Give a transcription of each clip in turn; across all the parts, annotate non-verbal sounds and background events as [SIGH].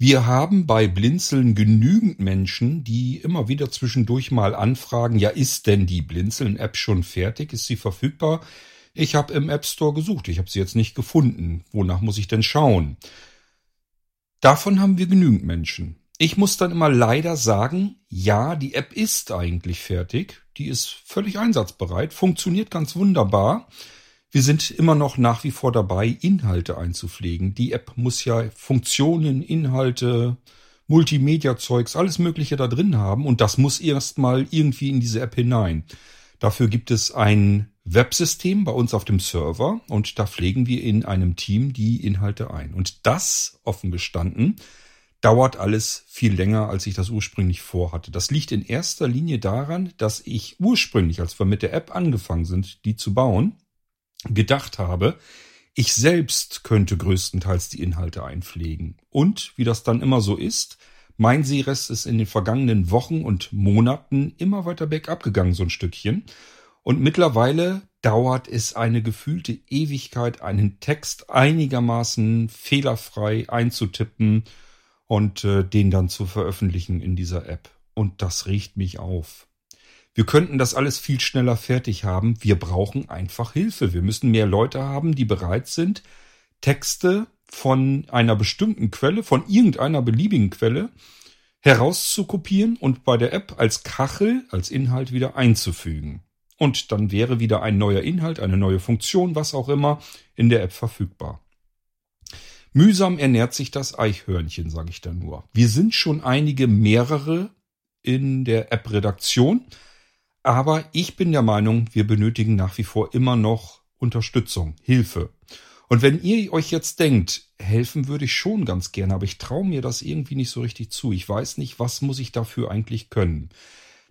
Wir haben bei Blinzeln genügend Menschen, die immer wieder zwischendurch mal anfragen, ja, ist denn die Blinzeln-App schon fertig? Ist sie verfügbar? Ich habe im App Store gesucht, ich habe sie jetzt nicht gefunden. Wonach muss ich denn schauen? Davon haben wir genügend Menschen. Ich muss dann immer leider sagen, ja, die App ist eigentlich fertig, die ist völlig einsatzbereit, funktioniert ganz wunderbar. Wir sind immer noch nach wie vor dabei, Inhalte einzupflegen. Die App muss ja Funktionen, Inhalte, Multimedia-Zeugs, alles Mögliche da drin haben und das muss erstmal irgendwie in diese App hinein. Dafür gibt es ein Websystem bei uns auf dem Server und da pflegen wir in einem Team die Inhalte ein. Und das, offen gestanden, dauert alles viel länger, als ich das ursprünglich vorhatte. Das liegt in erster Linie daran, dass ich ursprünglich, als wir mit der App angefangen sind, die zu bauen, gedacht habe, ich selbst könnte größtenteils die Inhalte einpflegen. Und wie das dann immer so ist, mein Seerest ist in den vergangenen Wochen und Monaten immer weiter bergab gegangen, so ein Stückchen. Und mittlerweile dauert es eine gefühlte Ewigkeit, einen Text einigermaßen fehlerfrei einzutippen und äh, den dann zu veröffentlichen in dieser App. Und das riecht mich auf. Wir könnten das alles viel schneller fertig haben. Wir brauchen einfach Hilfe. Wir müssen mehr Leute haben, die bereit sind, Texte von einer bestimmten Quelle, von irgendeiner beliebigen Quelle herauszukopieren und bei der App als Kachel, als Inhalt wieder einzufügen. Und dann wäre wieder ein neuer Inhalt, eine neue Funktion, was auch immer, in der App verfügbar. Mühsam ernährt sich das Eichhörnchen, sage ich da nur. Wir sind schon einige mehrere in der App-Redaktion. Aber ich bin der Meinung, wir benötigen nach wie vor immer noch Unterstützung, Hilfe. Und wenn ihr euch jetzt denkt, helfen würde ich schon ganz gerne, aber ich traue mir das irgendwie nicht so richtig zu. Ich weiß nicht, was muss ich dafür eigentlich können.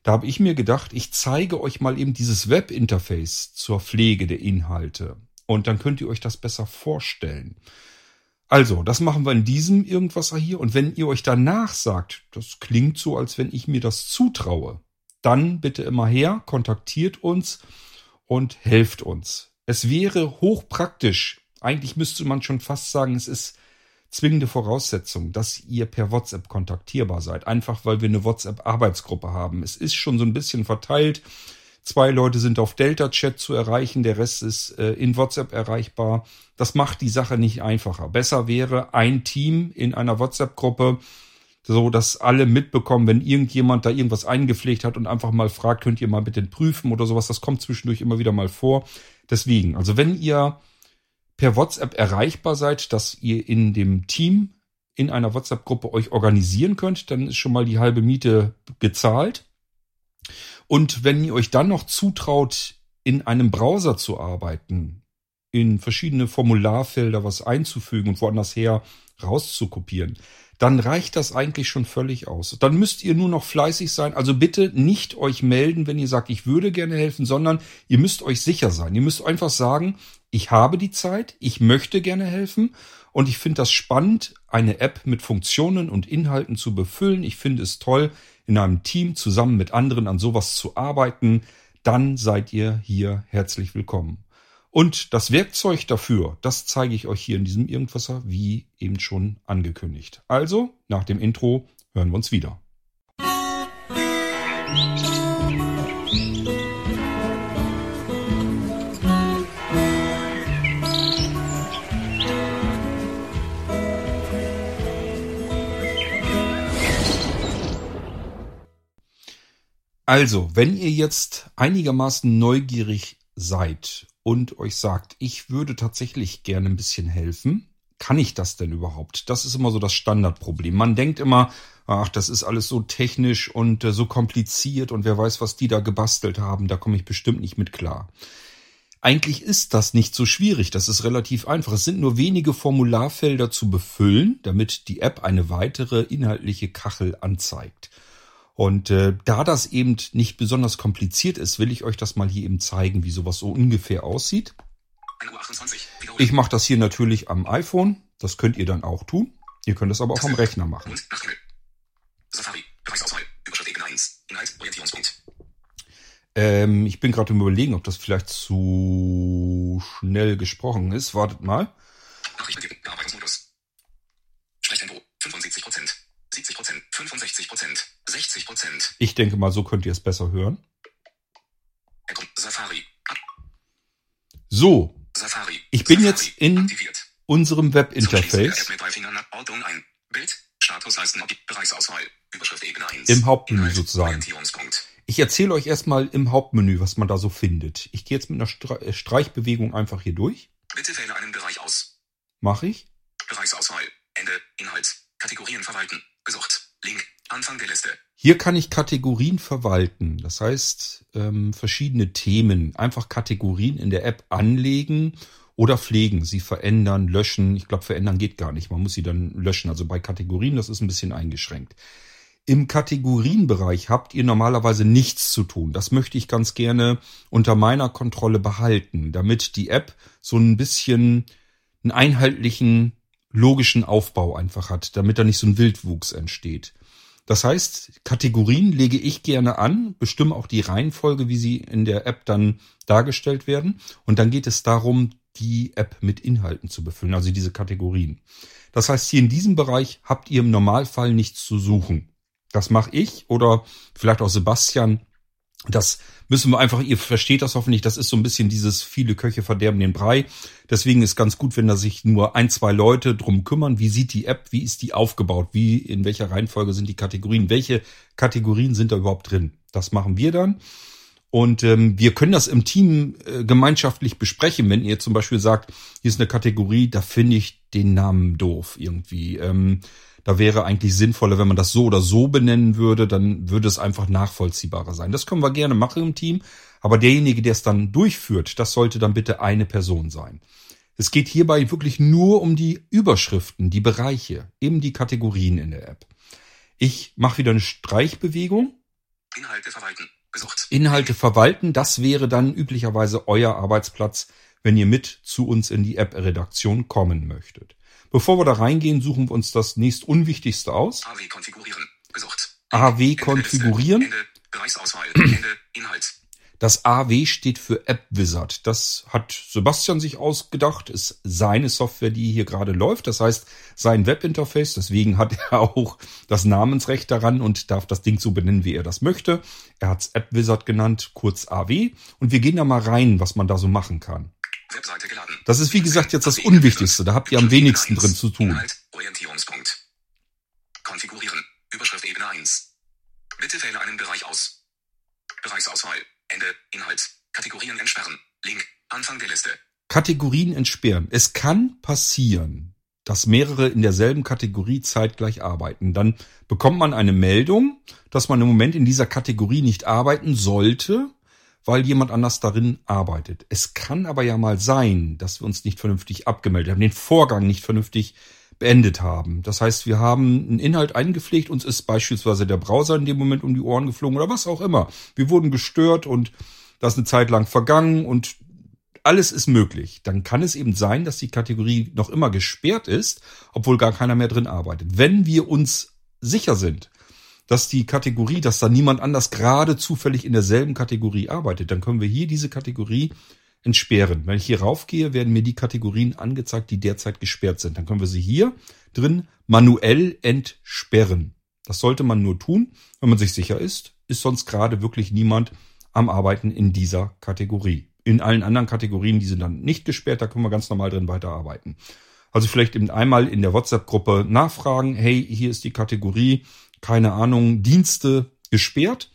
Da habe ich mir gedacht, ich zeige euch mal eben dieses Webinterface zur Pflege der Inhalte. Und dann könnt ihr euch das besser vorstellen. Also, das machen wir in diesem irgendwas hier. Und wenn ihr euch danach sagt, das klingt so, als wenn ich mir das zutraue, dann bitte immer her, kontaktiert uns und helft uns. Es wäre hochpraktisch. Eigentlich müsste man schon fast sagen, es ist zwingende Voraussetzung, dass ihr per WhatsApp kontaktierbar seid. Einfach weil wir eine WhatsApp-Arbeitsgruppe haben. Es ist schon so ein bisschen verteilt. Zwei Leute sind auf Delta-Chat zu erreichen, der Rest ist äh, in WhatsApp erreichbar. Das macht die Sache nicht einfacher. Besser wäre ein Team in einer WhatsApp-Gruppe, so dass alle mitbekommen, wenn irgendjemand da irgendwas eingepflegt hat und einfach mal fragt, könnt ihr mal bitte prüfen oder sowas. Das kommt zwischendurch immer wieder mal vor. Deswegen, also wenn ihr per WhatsApp erreichbar seid, dass ihr in dem Team in einer WhatsApp-Gruppe euch organisieren könnt, dann ist schon mal die halbe Miete gezahlt. Und wenn ihr euch dann noch zutraut, in einem Browser zu arbeiten, in verschiedene Formularfelder was einzufügen und woanders her rauszukopieren, dann reicht das eigentlich schon völlig aus. Dann müsst ihr nur noch fleißig sein. Also bitte nicht euch melden, wenn ihr sagt, ich würde gerne helfen, sondern ihr müsst euch sicher sein. Ihr müsst einfach sagen, ich habe die Zeit, ich möchte gerne helfen und ich finde das spannend, eine App mit Funktionen und Inhalten zu befüllen. Ich finde es toll, in einem Team zusammen mit anderen an sowas zu arbeiten. Dann seid ihr hier herzlich willkommen. Und das Werkzeug dafür, das zeige ich euch hier in diesem Irgendwasser, wie eben schon angekündigt. Also, nach dem Intro hören wir uns wieder. Also, wenn ihr jetzt einigermaßen neugierig seid und euch sagt, ich würde tatsächlich gerne ein bisschen helfen, kann ich das denn überhaupt? Das ist immer so das Standardproblem. Man denkt immer, ach, das ist alles so technisch und äh, so kompliziert und wer weiß, was die da gebastelt haben, da komme ich bestimmt nicht mit klar. Eigentlich ist das nicht so schwierig, das ist relativ einfach. Es sind nur wenige Formularfelder zu befüllen, damit die App eine weitere inhaltliche Kachel anzeigt. Und äh, da das eben nicht besonders kompliziert ist, will ich euch das mal hier eben zeigen, wie sowas so ungefähr aussieht. Ich mache das hier natürlich am iPhone. Das könnt ihr dann auch tun. Ihr könnt es aber auch am Rechner machen. Ähm, ich bin gerade im Überlegen, ob das vielleicht zu schnell gesprochen ist. Wartet mal. Nachrichten, Bearbeitungsmodus. Sprechtempo 75 Prozent. 60 Prozent. Ich denke mal, so könnt ihr es besser hören. Safari. So, Safari. Ich bin Safari. jetzt in Aktiviert. unserem Webinterface App mit drei Fingern. Ordnung ein. Bild. Statusleisten. Bereichsauswahl. Überschrift Ebene 1. Im Hauptmenü sozusagen. Ich erzähle euch erstmal im Hauptmenü, was man da so findet. Ich gehe jetzt mit einer äh, Streichbewegung einfach hier durch. Bitte wähle einen Bereich aus. Mache ich. Bereichsauswahl. Ende. Inhalt. Kategorien verwalten. Gesucht. Link. Anfang der Liste. Hier kann ich Kategorien verwalten. Das heißt, ähm, verschiedene Themen, einfach Kategorien in der App anlegen oder pflegen, sie verändern, löschen. Ich glaube, verändern geht gar nicht. Man muss sie dann löschen. Also bei Kategorien, das ist ein bisschen eingeschränkt. Im Kategorienbereich habt ihr normalerweise nichts zu tun. Das möchte ich ganz gerne unter meiner Kontrolle behalten, damit die App so ein bisschen einen einheitlichen, logischen Aufbau einfach hat, damit da nicht so ein Wildwuchs entsteht. Das heißt, Kategorien lege ich gerne an, bestimme auch die Reihenfolge, wie sie in der App dann dargestellt werden. Und dann geht es darum, die App mit Inhalten zu befüllen, also diese Kategorien. Das heißt, hier in diesem Bereich habt ihr im Normalfall nichts zu suchen. Das mache ich oder vielleicht auch Sebastian. Das müssen wir einfach, ihr versteht das hoffentlich, das ist so ein bisschen dieses viele Köche verderben den Brei. Deswegen ist ganz gut, wenn da sich nur ein, zwei Leute drum kümmern. Wie sieht die App, wie ist die aufgebaut, wie, in welcher Reihenfolge sind die Kategorien, welche Kategorien sind da überhaupt drin. Das machen wir dann. Und ähm, wir können das im Team äh, gemeinschaftlich besprechen, wenn ihr zum Beispiel sagt, hier ist eine Kategorie, da finde ich den Namen doof irgendwie. Ähm, da wäre eigentlich sinnvoller, wenn man das so oder so benennen würde, dann würde es einfach nachvollziehbarer sein. Das können wir gerne machen im Team, aber derjenige, der es dann durchführt, das sollte dann bitte eine Person sein. Es geht hierbei wirklich nur um die Überschriften, die Bereiche, eben die Kategorien in der App. Ich mache wieder eine Streichbewegung. Inhalte verwalten. Gesucht. Inhalte verwalten, das wäre dann üblicherweise euer Arbeitsplatz, wenn ihr mit zu uns in die App-Redaktion kommen möchtet. Bevor wir da reingehen, suchen wir uns das nächst Unwichtigste aus. AW konfigurieren. Gesucht. AW konfigurieren. Ende. Bereichsauswahl. Ende. Inhalt. Das AW steht für App Wizard. Das hat Sebastian sich ausgedacht, ist seine Software, die hier gerade läuft. Das heißt, sein Webinterface. Deswegen hat er [LAUGHS] auch das Namensrecht daran und darf das Ding so benennen, wie er das möchte. Er hat es App Wizard genannt, kurz AW. Und wir gehen da mal rein, was man da so machen kann. Webseite geladen. Das ist wie gesagt jetzt das Unwichtigste. Da habt ihr am wenigsten drin zu tun. Inhalt. Orientierungspunkt. Konfigurieren. Überschrift Ebene 1. Bitte wähle einen Bereich aus. Bereichsauswahl. Ende. Inhalt. Kategorien entsperren. Link. Anfang der Liste. Kategorien entsperren. Es kann passieren, dass mehrere in derselben Kategorie zeitgleich arbeiten. Dann bekommt man eine Meldung, dass man im Moment in dieser Kategorie nicht arbeiten sollte, weil jemand anders darin arbeitet. Es kann aber ja mal sein, dass wir uns nicht vernünftig abgemeldet haben, den Vorgang nicht vernünftig beendet haben. Das heißt, wir haben einen Inhalt eingepflegt, uns ist beispielsweise der Browser in dem Moment um die Ohren geflogen oder was auch immer. Wir wurden gestört und das ist eine Zeit lang vergangen und alles ist möglich. Dann kann es eben sein, dass die Kategorie noch immer gesperrt ist, obwohl gar keiner mehr drin arbeitet. Wenn wir uns sicher sind, dass die Kategorie, dass da niemand anders gerade zufällig in derselben Kategorie arbeitet, dann können wir hier diese Kategorie entsperren. Wenn ich hier raufgehe, werden mir die Kategorien angezeigt, die derzeit gesperrt sind. Dann können wir sie hier drin manuell entsperren. Das sollte man nur tun, wenn man sich sicher ist, ist sonst gerade wirklich niemand am Arbeiten in dieser Kategorie. In allen anderen Kategorien, die sind dann nicht gesperrt, da können wir ganz normal drin weiterarbeiten. Also vielleicht eben einmal in der WhatsApp-Gruppe nachfragen, hey, hier ist die Kategorie, keine Ahnung, Dienste gesperrt.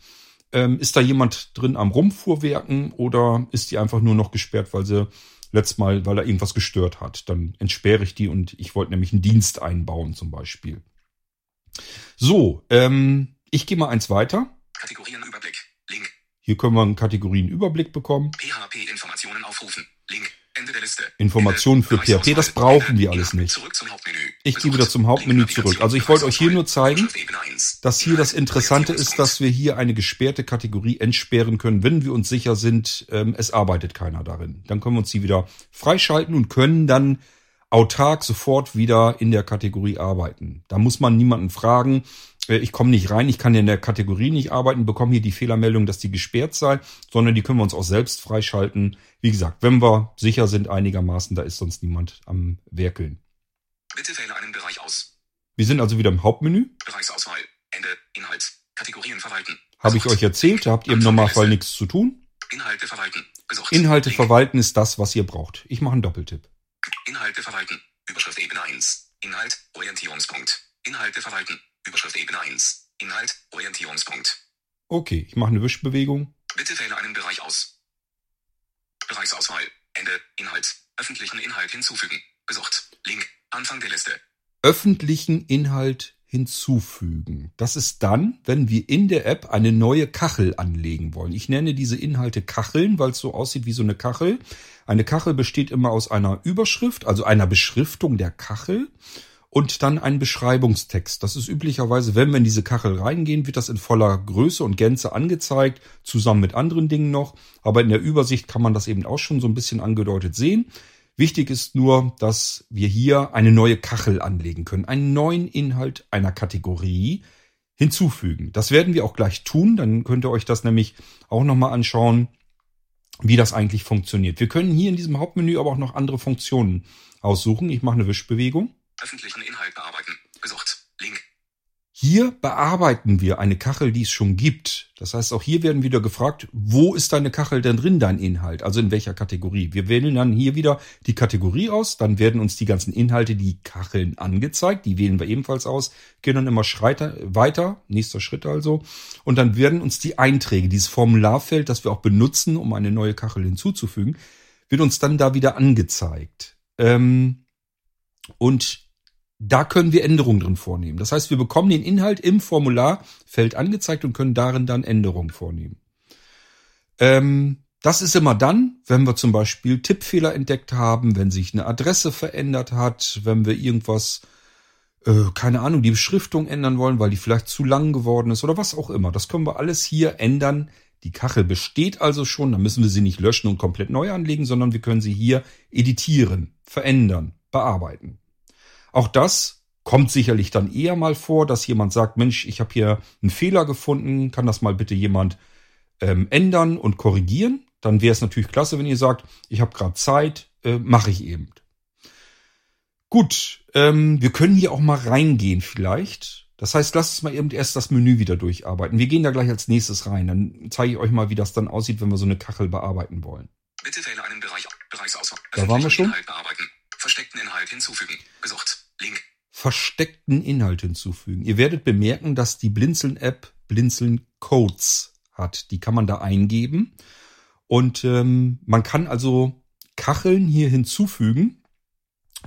Ähm, ist da jemand drin am Rumfuhrwerken oder ist die einfach nur noch gesperrt, weil sie letztes Mal, weil da irgendwas gestört hat? Dann entsperre ich die und ich wollte nämlich einen Dienst einbauen zum Beispiel. So, ähm, ich gehe mal eins weiter. Kategorienüberblick. Link. Hier können wir einen Kategorienüberblick bekommen. PHP-Informationen aufrufen. Link. Ende der Liste. Informationen für. PHP, das Bereichsauswahl. brauchen wir alles nicht. Ich gehe wieder zum Hauptmenü zurück. Also ich wollte euch hier nur zeigen, Überschrift Ebene 1. dass hier das. Interessante ist, dass wir hier eine gesperrte Kategorie entsperren können, wenn wir uns sicher sind, ähm, es arbeitet keiner darin. Dann können wir uns die wieder freischalten und können dann autark sofort wieder in der Kategorie arbeiten. Da muss man niemanden fragen, äh, ich komme nicht rein, ich kann in der Kategorie nicht arbeiten, bekomme hier die Fehlermeldung, dass die gesperrt sei, sondern die können wir uns auch selbst freischalten. Wie gesagt, wenn wir sicher sind einigermaßen, da ist sonst niemand am Werkeln. Bitte wähle einen Bereich aus. Wir sind also wieder im Hauptmenü. Bereichsauswahl. Ende. Inhalt. Kategorien verwalten. Habe ich euch erzählt, da habt ihr im Normalfall nichts zu tun. Inhalte verwalten. Gesucht. Inhalte Link. verwalten ist das, was ihr braucht. Ich mache einen Doppeltipp. Inhalte verwalten. Überschrift Ebene 1. Inhalt, Orientierungspunkt. Inhalte verwalten. Überschrift Ebene 1. Inhalt, Orientierungspunkt. Okay, ich mache eine Wischbewegung. Bitte wähle einen Bereich aus. Bereichsauswahl. Ende. Inhalt. Öffentlichen Inhalt hinzufügen. Gesucht. Link. Anfang der Liste. öffentlichen Inhalt hinzufügen. Das ist dann, wenn wir in der App eine neue Kachel anlegen wollen. Ich nenne diese Inhalte Kacheln, weil es so aussieht wie so eine Kachel. Eine Kachel besteht immer aus einer Überschrift, also einer Beschriftung der Kachel und dann ein Beschreibungstext. Das ist üblicherweise, wenn wir in diese Kachel reingehen, wird das in voller Größe und Gänze angezeigt, zusammen mit anderen Dingen noch. Aber in der Übersicht kann man das eben auch schon so ein bisschen angedeutet sehen. Wichtig ist nur, dass wir hier eine neue Kachel anlegen können, einen neuen Inhalt einer Kategorie hinzufügen. Das werden wir auch gleich tun, dann könnt ihr euch das nämlich auch nochmal anschauen, wie das eigentlich funktioniert. Wir können hier in diesem Hauptmenü aber auch noch andere Funktionen aussuchen. Ich mache eine Wischbewegung. Öffentlichen Inhalt bearbeiten. Gesucht. Link. Hier bearbeiten wir eine Kachel, die es schon gibt. Das heißt, auch hier werden wieder gefragt, wo ist deine Kachel denn drin, dein Inhalt? Also in welcher Kategorie? Wir wählen dann hier wieder die Kategorie aus, dann werden uns die ganzen Inhalte, die Kacheln angezeigt, die wählen wir ebenfalls aus, gehen dann immer Schreiter, weiter, nächster Schritt also, und dann werden uns die Einträge, dieses Formularfeld, das wir auch benutzen, um eine neue Kachel hinzuzufügen, wird uns dann da wieder angezeigt. Ähm, und da können wir Änderungen drin vornehmen. Das heißt, wir bekommen den Inhalt im Formularfeld angezeigt und können darin dann Änderungen vornehmen. Ähm, das ist immer dann, wenn wir zum Beispiel Tippfehler entdeckt haben, wenn sich eine Adresse verändert hat, wenn wir irgendwas, äh, keine Ahnung, die Beschriftung ändern wollen, weil die vielleicht zu lang geworden ist oder was auch immer. Das können wir alles hier ändern. Die Kachel besteht also schon, dann müssen wir sie nicht löschen und komplett neu anlegen, sondern wir können sie hier editieren, verändern, bearbeiten. Auch das kommt sicherlich dann eher mal vor, dass jemand sagt, Mensch, ich habe hier einen Fehler gefunden, kann das mal bitte jemand ähm, ändern und korrigieren? Dann wäre es natürlich klasse, wenn ihr sagt, ich habe gerade Zeit, äh, mache ich eben. Gut, ähm, wir können hier auch mal reingehen vielleicht. Das heißt, lasst uns mal eben erst das Menü wieder durcharbeiten. Wir gehen da gleich als nächstes rein. Dann zeige ich euch mal, wie das dann aussieht, wenn wir so eine Kachel bearbeiten wollen. Bitte wähle einen Bereich. Bereichsauswahl. Da waren wir schon. Inhalt bearbeiten. Versteckten Inhalt hinzufügen. Gesucht. Link. versteckten Inhalt hinzufügen. Ihr werdet bemerken, dass die Blinzeln-App Blinzeln Codes hat. Die kann man da eingeben. Und ähm, man kann also Kacheln hier hinzufügen,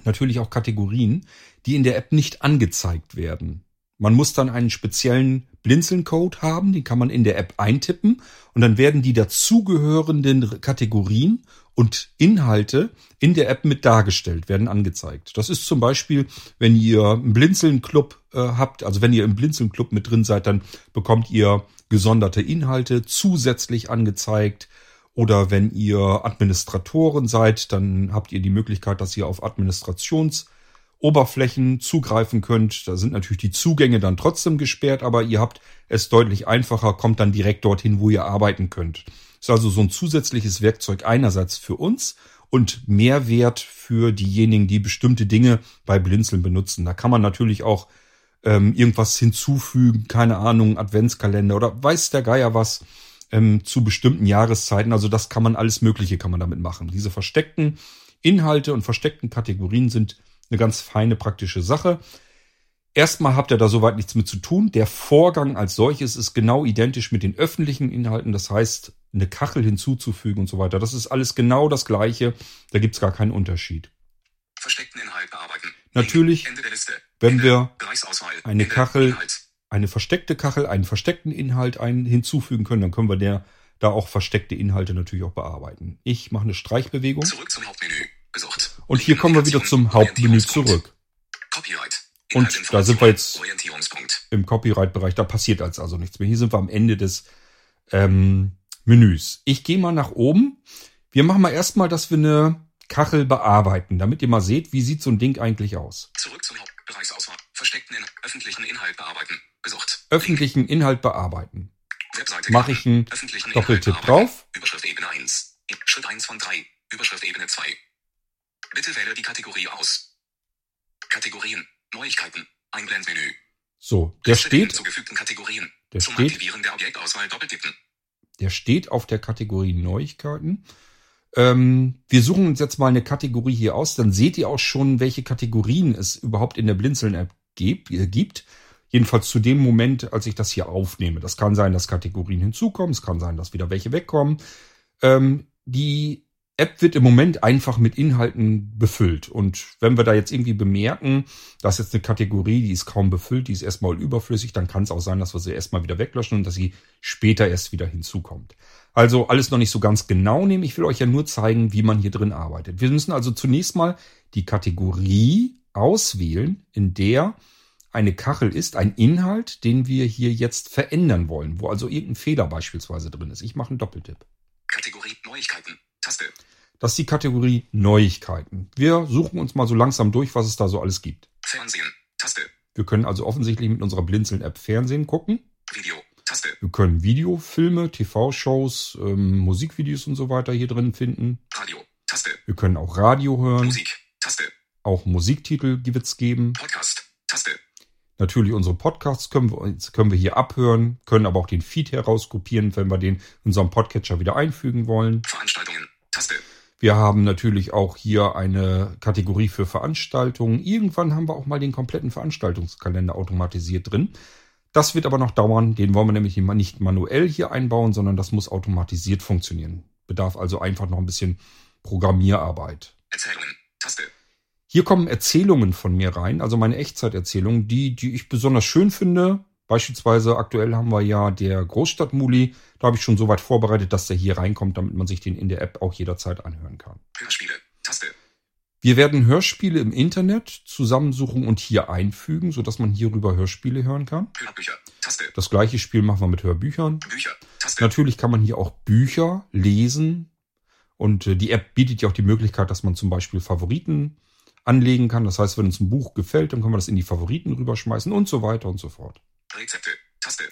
natürlich auch Kategorien, die in der App nicht angezeigt werden. Man muss dann einen speziellen Blinzeln-Code haben, den kann man in der App eintippen und dann werden die dazugehörenden Kategorien und Inhalte in der App mit dargestellt, werden angezeigt. Das ist zum Beispiel, wenn ihr einen Blinzeln-Club äh, habt, also wenn ihr im Blinzeln-Club mit drin seid, dann bekommt ihr gesonderte Inhalte zusätzlich angezeigt. Oder wenn ihr Administratoren seid, dann habt ihr die Möglichkeit, dass ihr auf Administrationsoberflächen zugreifen könnt. Da sind natürlich die Zugänge dann trotzdem gesperrt, aber ihr habt es deutlich einfacher, kommt dann direkt dorthin, wo ihr arbeiten könnt. Ist also so ein zusätzliches Werkzeug einerseits für uns und Mehrwert für diejenigen, die bestimmte Dinge bei Blinzeln benutzen. Da kann man natürlich auch ähm, irgendwas hinzufügen, keine Ahnung, Adventskalender oder weiß der Geier was ähm, zu bestimmten Jahreszeiten. Also das kann man alles Mögliche kann man damit machen. Diese versteckten Inhalte und versteckten Kategorien sind eine ganz feine praktische Sache. Erstmal habt ihr da soweit nichts mit zu tun. Der Vorgang als solches ist genau identisch mit den öffentlichen Inhalten. Das heißt, eine Kachel hinzuzufügen und so weiter. Das ist alles genau das Gleiche. Da gibt's gar keinen Unterschied. Versteckten Inhalt bearbeiten. Natürlich, wenn wir eine. Kachel- eine versteckte Kachel, einen versteckten Inhalt ein, hinzufügen können, dann können wir der da auch versteckte Inhalte natürlich auch bearbeiten. Ich mache eine Streichbewegung Zurück zum Hauptmenü. Gesucht. Und hier kommen wir wieder zum Hauptmenü zurück. Copyright. Und da sind wir jetzt-. Im Copyright-Bereich, da passiert als also nichts mehr. Hier sind wir am Ende des ähm, Menüs. Ich gehe mal nach oben. Wir machen mal erstmal, dass wir eine Kachel bearbeiten, damit ihr mal seht, wie sieht so ein Ding eigentlich aus. Zurück zum Hauptbereichsauswahl. Versteckten in öffentlichen Inhalt bearbeiten. Gesucht. Öffentlichen Inhalt bearbeiten. Webseite. Mache ich einen Doppeltipp drauf. Überschrift Ebene 1. Schritt 1 von 3. Überschrift Ebene 2. Bitte wähle die Kategorie aus. Kategorien. Neuigkeiten. Einblendmenü. So, der Liste der steht hinzugefügten Kategorien. Der Zum steht, Aktivieren der Objektauswahl doppeltippen. der steht auf der Kategorie Neuigkeiten. Ähm, wir suchen uns jetzt mal eine Kategorie hier aus, dann seht ihr auch schon, welche Kategorien es überhaupt in der Blinzeln-App gibt, äh, gibt. Jedenfalls zu dem Moment, als ich das hier aufnehme. Das kann sein, dass Kategorien hinzukommen, es kann sein, dass wieder welche wegkommen. Ähm, die App wird im Moment einfach mit Inhalten befüllt. Und wenn wir da jetzt irgendwie bemerken, dass jetzt eine Kategorie, die ist kaum befüllt, die ist erstmal überflüssig, dann kann es auch sein, dass wir sie erstmal wieder weglöschen und dass sie später erst wieder hinzukommt. Also alles noch nicht so ganz genau nehmen. Ich will euch ja nur zeigen, wie man hier drin arbeitet. Wir müssen also zunächst mal die Kategorie auswählen, in der eine Kachel ist, ein Inhalt, den wir hier jetzt verändern wollen, wo also irgendein Fehler beispielsweise drin ist. Ich mache einen Doppeltipp. Kategorie Neuigkeiten. Taste. Das ist die Kategorie Neuigkeiten. Wir suchen uns mal so langsam durch, was es da so alles gibt. Fernsehen. Taste. Wir können also offensichtlich mit unserer Blinzeln-App Fernsehen gucken. Video. Taste. Wir können Videofilme, TV-Shows, ähm, Musikvideos und so weiter hier drin finden. Radio. Taste. Wir können auch Radio hören. Musik. Taste. Auch Musiktitel wird's geben. Podcast. Taste. Natürlich unsere Podcasts können wir, können wir hier abhören, können aber auch den Feed herauskopieren, wenn wir den in unserem Podcatcher wieder einfügen wollen. Veranstaltungen. Taste. Wir haben natürlich auch hier eine Kategorie für Veranstaltungen. Irgendwann haben wir auch mal den kompletten Veranstaltungskalender automatisiert drin. Das wird aber noch dauern. Den wollen wir nämlich nicht manuell hier einbauen, sondern das muss automatisiert funktionieren. Bedarf also einfach noch ein bisschen Programmierarbeit. Erzählungen. Taste. Hier kommen Erzählungen von mir rein, also meine Echtzeiterzählungen, die, die ich besonders schön finde. Beispielsweise aktuell haben wir ja der Großstadtmuli. Da habe ich schon so weit vorbereitet, dass der hier reinkommt, damit man sich den in der App auch jederzeit anhören kann. Hörspiele. Taste. Wir werden Hörspiele im Internet zusammensuchen und hier einfügen, sodass man hierüber Hörspiele hören kann. Hörbücher. Taste. Das gleiche Spiel machen wir mit Hörbüchern. Bücher. Taste. Natürlich kann man hier auch Bücher lesen. Und äh, die App bietet ja auch die Möglichkeit, dass man zum Beispiel Favoriten anlegen kann. Das heißt, wenn uns ein Buch gefällt, dann können wir das in die Favoriten rüberschmeißen und so weiter und so fort. Rezepte. Taste.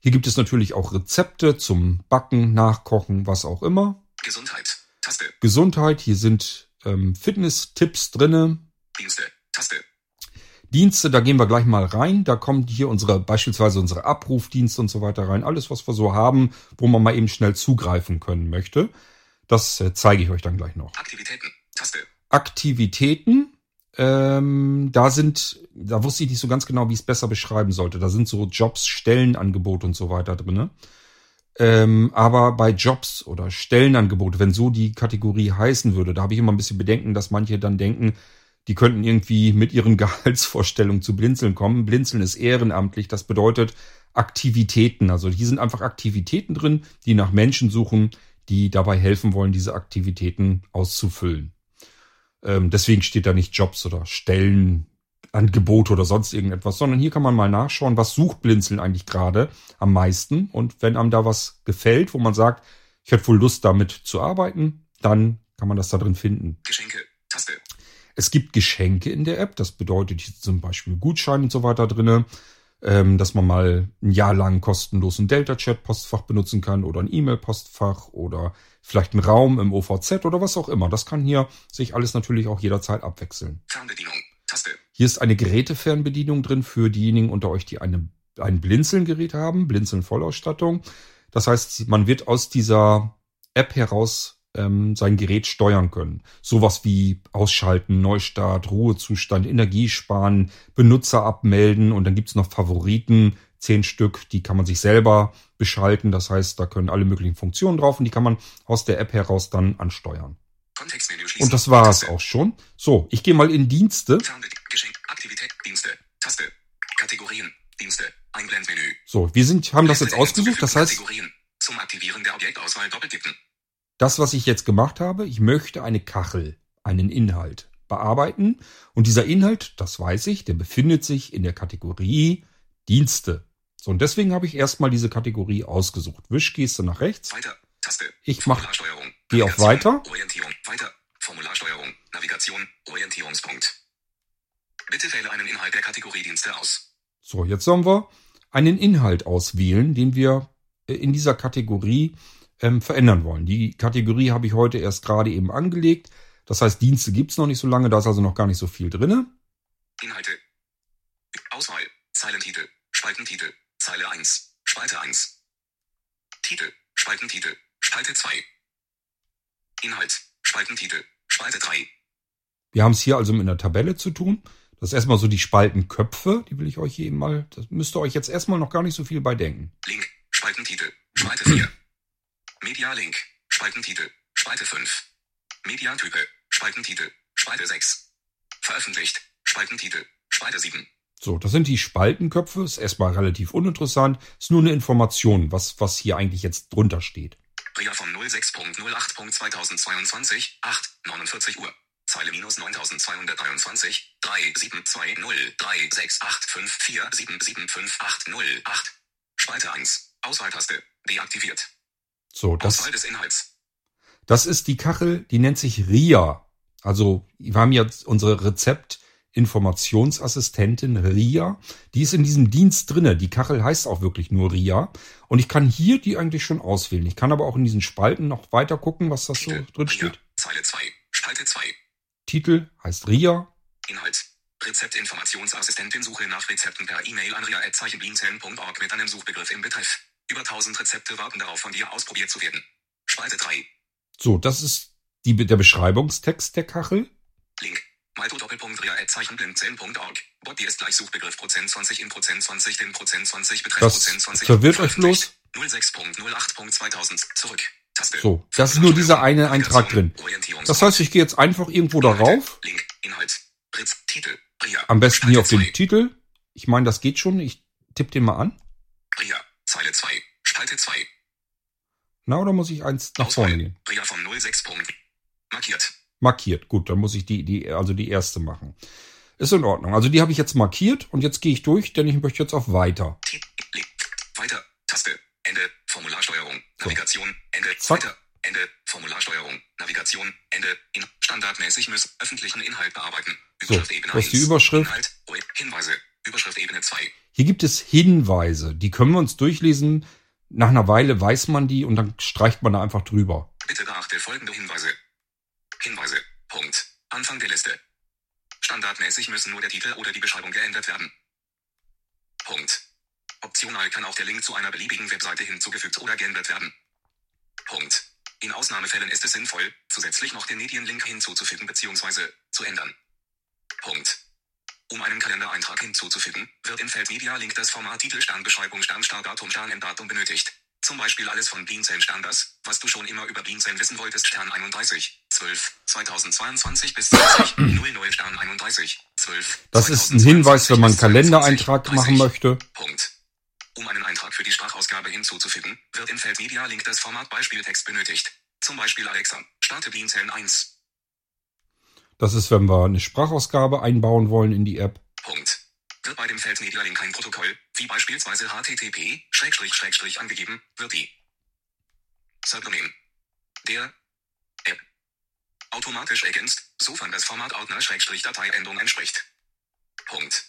Hier gibt es natürlich auch Rezepte zum Backen, Nachkochen, was auch immer. Gesundheit. Taste. Gesundheit, hier sind ähm, Fitness-Tipps drinne. Dienste. Taste. Dienste, da gehen wir gleich mal rein. Da kommt hier unsere, beispielsweise unsere Abrufdienste und so weiter rein. Alles, was wir so haben, wo man mal eben schnell zugreifen können möchte. Das äh, zeige ich euch dann gleich noch. Aktivitäten. Taste. Aktivitäten, ähm, da sind, da wusste ich nicht so ganz genau, wie ich es besser beschreiben sollte. Da sind so Jobs, Stellenangebote und so weiter drinne. Ähm, aber bei Jobs oder Stellenangebote, wenn so die Kategorie heißen würde, da habe ich immer ein bisschen Bedenken, dass manche dann denken, die könnten irgendwie mit ihren [LAUGHS] Gehaltsvorstellungen zu Blinzeln kommen. Blinzeln ist ehrenamtlich, das bedeutet Aktivitäten. Also hier sind einfach Aktivitäten drin, die nach Menschen suchen, die dabei helfen wollen, diese Aktivitäten auszufüllen. Ähm, deswegen steht da nicht Jobs oder Stellenangebote oder sonst irgendetwas, sondern hier kann man mal nachschauen, was sucht Blinzeln eigentlich gerade am meisten. Und wenn einem da was gefällt, wo man sagt, ich hätte wohl Lust damit zu arbeiten, dann kann man das da drin finden. Geschenke. Taste. Es gibt Geschenke in der App, das bedeutet hier zum Beispiel Gutscheine und so weiter drinne, ähm, dass man mal ein Jahr lang kostenlos ein Delta-Chat-Postfach benutzen kann oder ein E-Mail-Postfach oder vielleicht einen Raum im OVZ oder was auch immer. Das kann hier sich alles natürlich auch jederzeit abwechseln. Fernbedienung. Taste. Hier ist eine Gerätefernbedienung drin für diejenigen unter euch, die eine, ein Blinzeln-Gerät haben, Blinzeln-Vollausstattung. Das heißt, man wird aus dieser App heraus ähm, sein Gerät steuern können. Sowas wie Ausschalten, Neustart, Ruhezustand, Energiesparen, Benutzer abmelden und dann gibt's noch Favoriten, zehn Stück, die kann man sich selber beschalten. Das heißt, da können alle möglichen Funktionen drauf und die kann man aus der App heraus dann ansteuern. Und das war's Taste. auch schon. So, ich gehe mal in Dienste. Geschenk. Aktivität. Dienste. Taste. Kategorien. Dienste. Einblendmenü. So, wir sind, haben das jetzt ausgesucht. Das heißt. Zum Aktivieren der Objektauswahl doppeltippen. Das, was ich jetzt gemacht habe, ich möchte eine Kachel, einen Inhalt bearbeiten. Und dieser Inhalt, das weiß ich, der befindet sich in der Kategorie Dienste. So, und deswegen habe ich erstmal diese Kategorie ausgesucht. Wischgeste nach rechts. Weiter. Taste. Ich mach, Formularsteuerung. geh auf Weiter. Orientierung. Weiter. Formularsteuerung. Navigation. Orientierungspunkt. Bitte wähle einen Inhalt der Kategorie Dienste aus. So, jetzt sollen wir einen Inhalt auswählen, den wir äh, in dieser Kategorie ähm, verändern wollen. Die Kategorie habe ich heute erst gerade eben angelegt. Das heißt, Dienste gibt's noch nicht so lange, da ist also noch gar nicht so viel drinne. Inhalte. Auswahl. Zeilentitel. Spaltentitel. Zeile 1. Spalte 1. Titel, Spaltentitel, Spalte 2. Inhalt, Spaltentitel, Spalte 3. Wir haben es hier also mit einer Tabelle zu tun. Das ist erstmal so die Spaltenköpfe, die will ich euch hier eben mal, das müsst ihr euch jetzt erstmal noch gar nicht so viel bei denken. Link, Spaltentitel, Spalte 4. Media-Link, Spaltentitel, Spalte 5. Mediatype, Spaltentitel, Spalte 6. Veröffentlicht, Spaltentitel, Spalte 7. So, das sind die Spaltenköpfe, ist erstmal relativ uninteressant, ist nur eine Information, was, was hier eigentlich jetzt drunter steht. RIA vom 06.08.2022, 8, 49 Uhr. Zeile minus 9223, 3720, 368554775808. Spalte 1. Auswahltaste. Deaktiviert. So, das, Auswahl des Inhalts. das ist die Kachel, die nennt sich RIA. Also, wir haben jetzt unsere Rezeptinformationsassistentin RIA. Die ist in diesem Dienst drinne. Die Kachel heißt auch wirklich nur RIA. Und ich kann hier die eigentlich schon auswählen. Ich kann aber auch in diesen Spalten noch weiter gucken, was das so Titel. drin RIA. steht. Zeile 2. Spalte 2. Titel heißt RIA. Inhalt. Rezeptinformationsassistentin Suche nach Rezepten per E-Mail an ria.zeichenblinzeln.org mit einem Suchbegriff im Betreff. Über 1000 Rezepte warten darauf, von dir ausprobiert zu werden. Spalte 3. So, das ist die, der Beschreibungstext der Kachel. Link. Malto Doppelpunkt ria.zeichenblinzeln.org. Body ist gleich Suchbegriff Prozent 20 in Prozent 20 den Prozent 20 Betreff Prozent 20. verwirrt euch bloß. 06.08.2000 zurück. Taste. So, das ist nur dieser eine Eintrag drin. Das heißt, ich gehe jetzt einfach irgendwo darauf. Link. Inhalt. Ritz. Titel. Am besten hier auf den Titel. Ich meine, das geht schon. Ich tippe den mal an. Zeile 2. Spalte 2. Na, oder muss ich eins nach vorne gehen? RIA vom 06. Punkt. Markiert. Markiert. Gut, dann muss ich die, die, also die erste machen. Ist in Ordnung. Also die habe ich jetzt markiert und jetzt gehe ich durch, denn ich möchte jetzt auf Weiter. Weiter. Taste. Ende. Formularsteuerung. So. Navigation. Ende. Zack. Weiter. Ende. Formularsteuerung. Navigation. Ende. In. Standardmäßig müssen öffentlichen Inhalt bearbeiten. So, Überschrift Ebene das ist die 1. Überschrift. Inhalt. Hinweise. Überschrift Ebene 2. Hier gibt es Hinweise. Die können wir uns durchlesen. Nach einer Weile weiß man die und dann streicht man da einfach drüber. Bitte beachte folgende Hinweise. Hinweise. Punkt. Anfang der Liste. Standardmäßig müssen nur der Titel oder die Beschreibung geändert werden. Punkt. Optional kann auch der Link zu einer beliebigen Webseite hinzugefügt oder geändert werden. Punkt. In Ausnahmefällen ist es sinnvoll, zusätzlich noch den Medienlink hinzuzufügen bzw. zu ändern. Punkt. Um einen Kalendereintrag hinzuzufügen, wird im Feld Media Link das Format Titel Sternbeschreibung Stern Startdatum Stern Enddatum benötigt. Zum Beispiel alles von Blinzeln Stern das, was du schon immer über Blinzeln wissen wolltest Stern 31, 12, 2022 bis 20, 00 [CLEARS THROAT] Stern 31, 12. Das ist ein Hinweis, wenn man Kalendereintrag machen möchte. Punkt. Um einen Eintrag für die Sprachausgabe hinzuzufügen, wird im Feld Media Link das Format Beispieltext benötigt. Zum Beispiel Alexa, starte Blinzeln 1. Das ist, wenn wir eine Sprachausgabe einbauen wollen in die App. Punkt. Wird bei dem Feld Media Link ein Protokoll, wie beispielsweise HTTP, Schrägstrich, Schrägstrich angegeben, wird die Subdomain der App automatisch ergänzt, sofern das Format Ordner Schrägstrich Dateiendung entspricht. Punkt.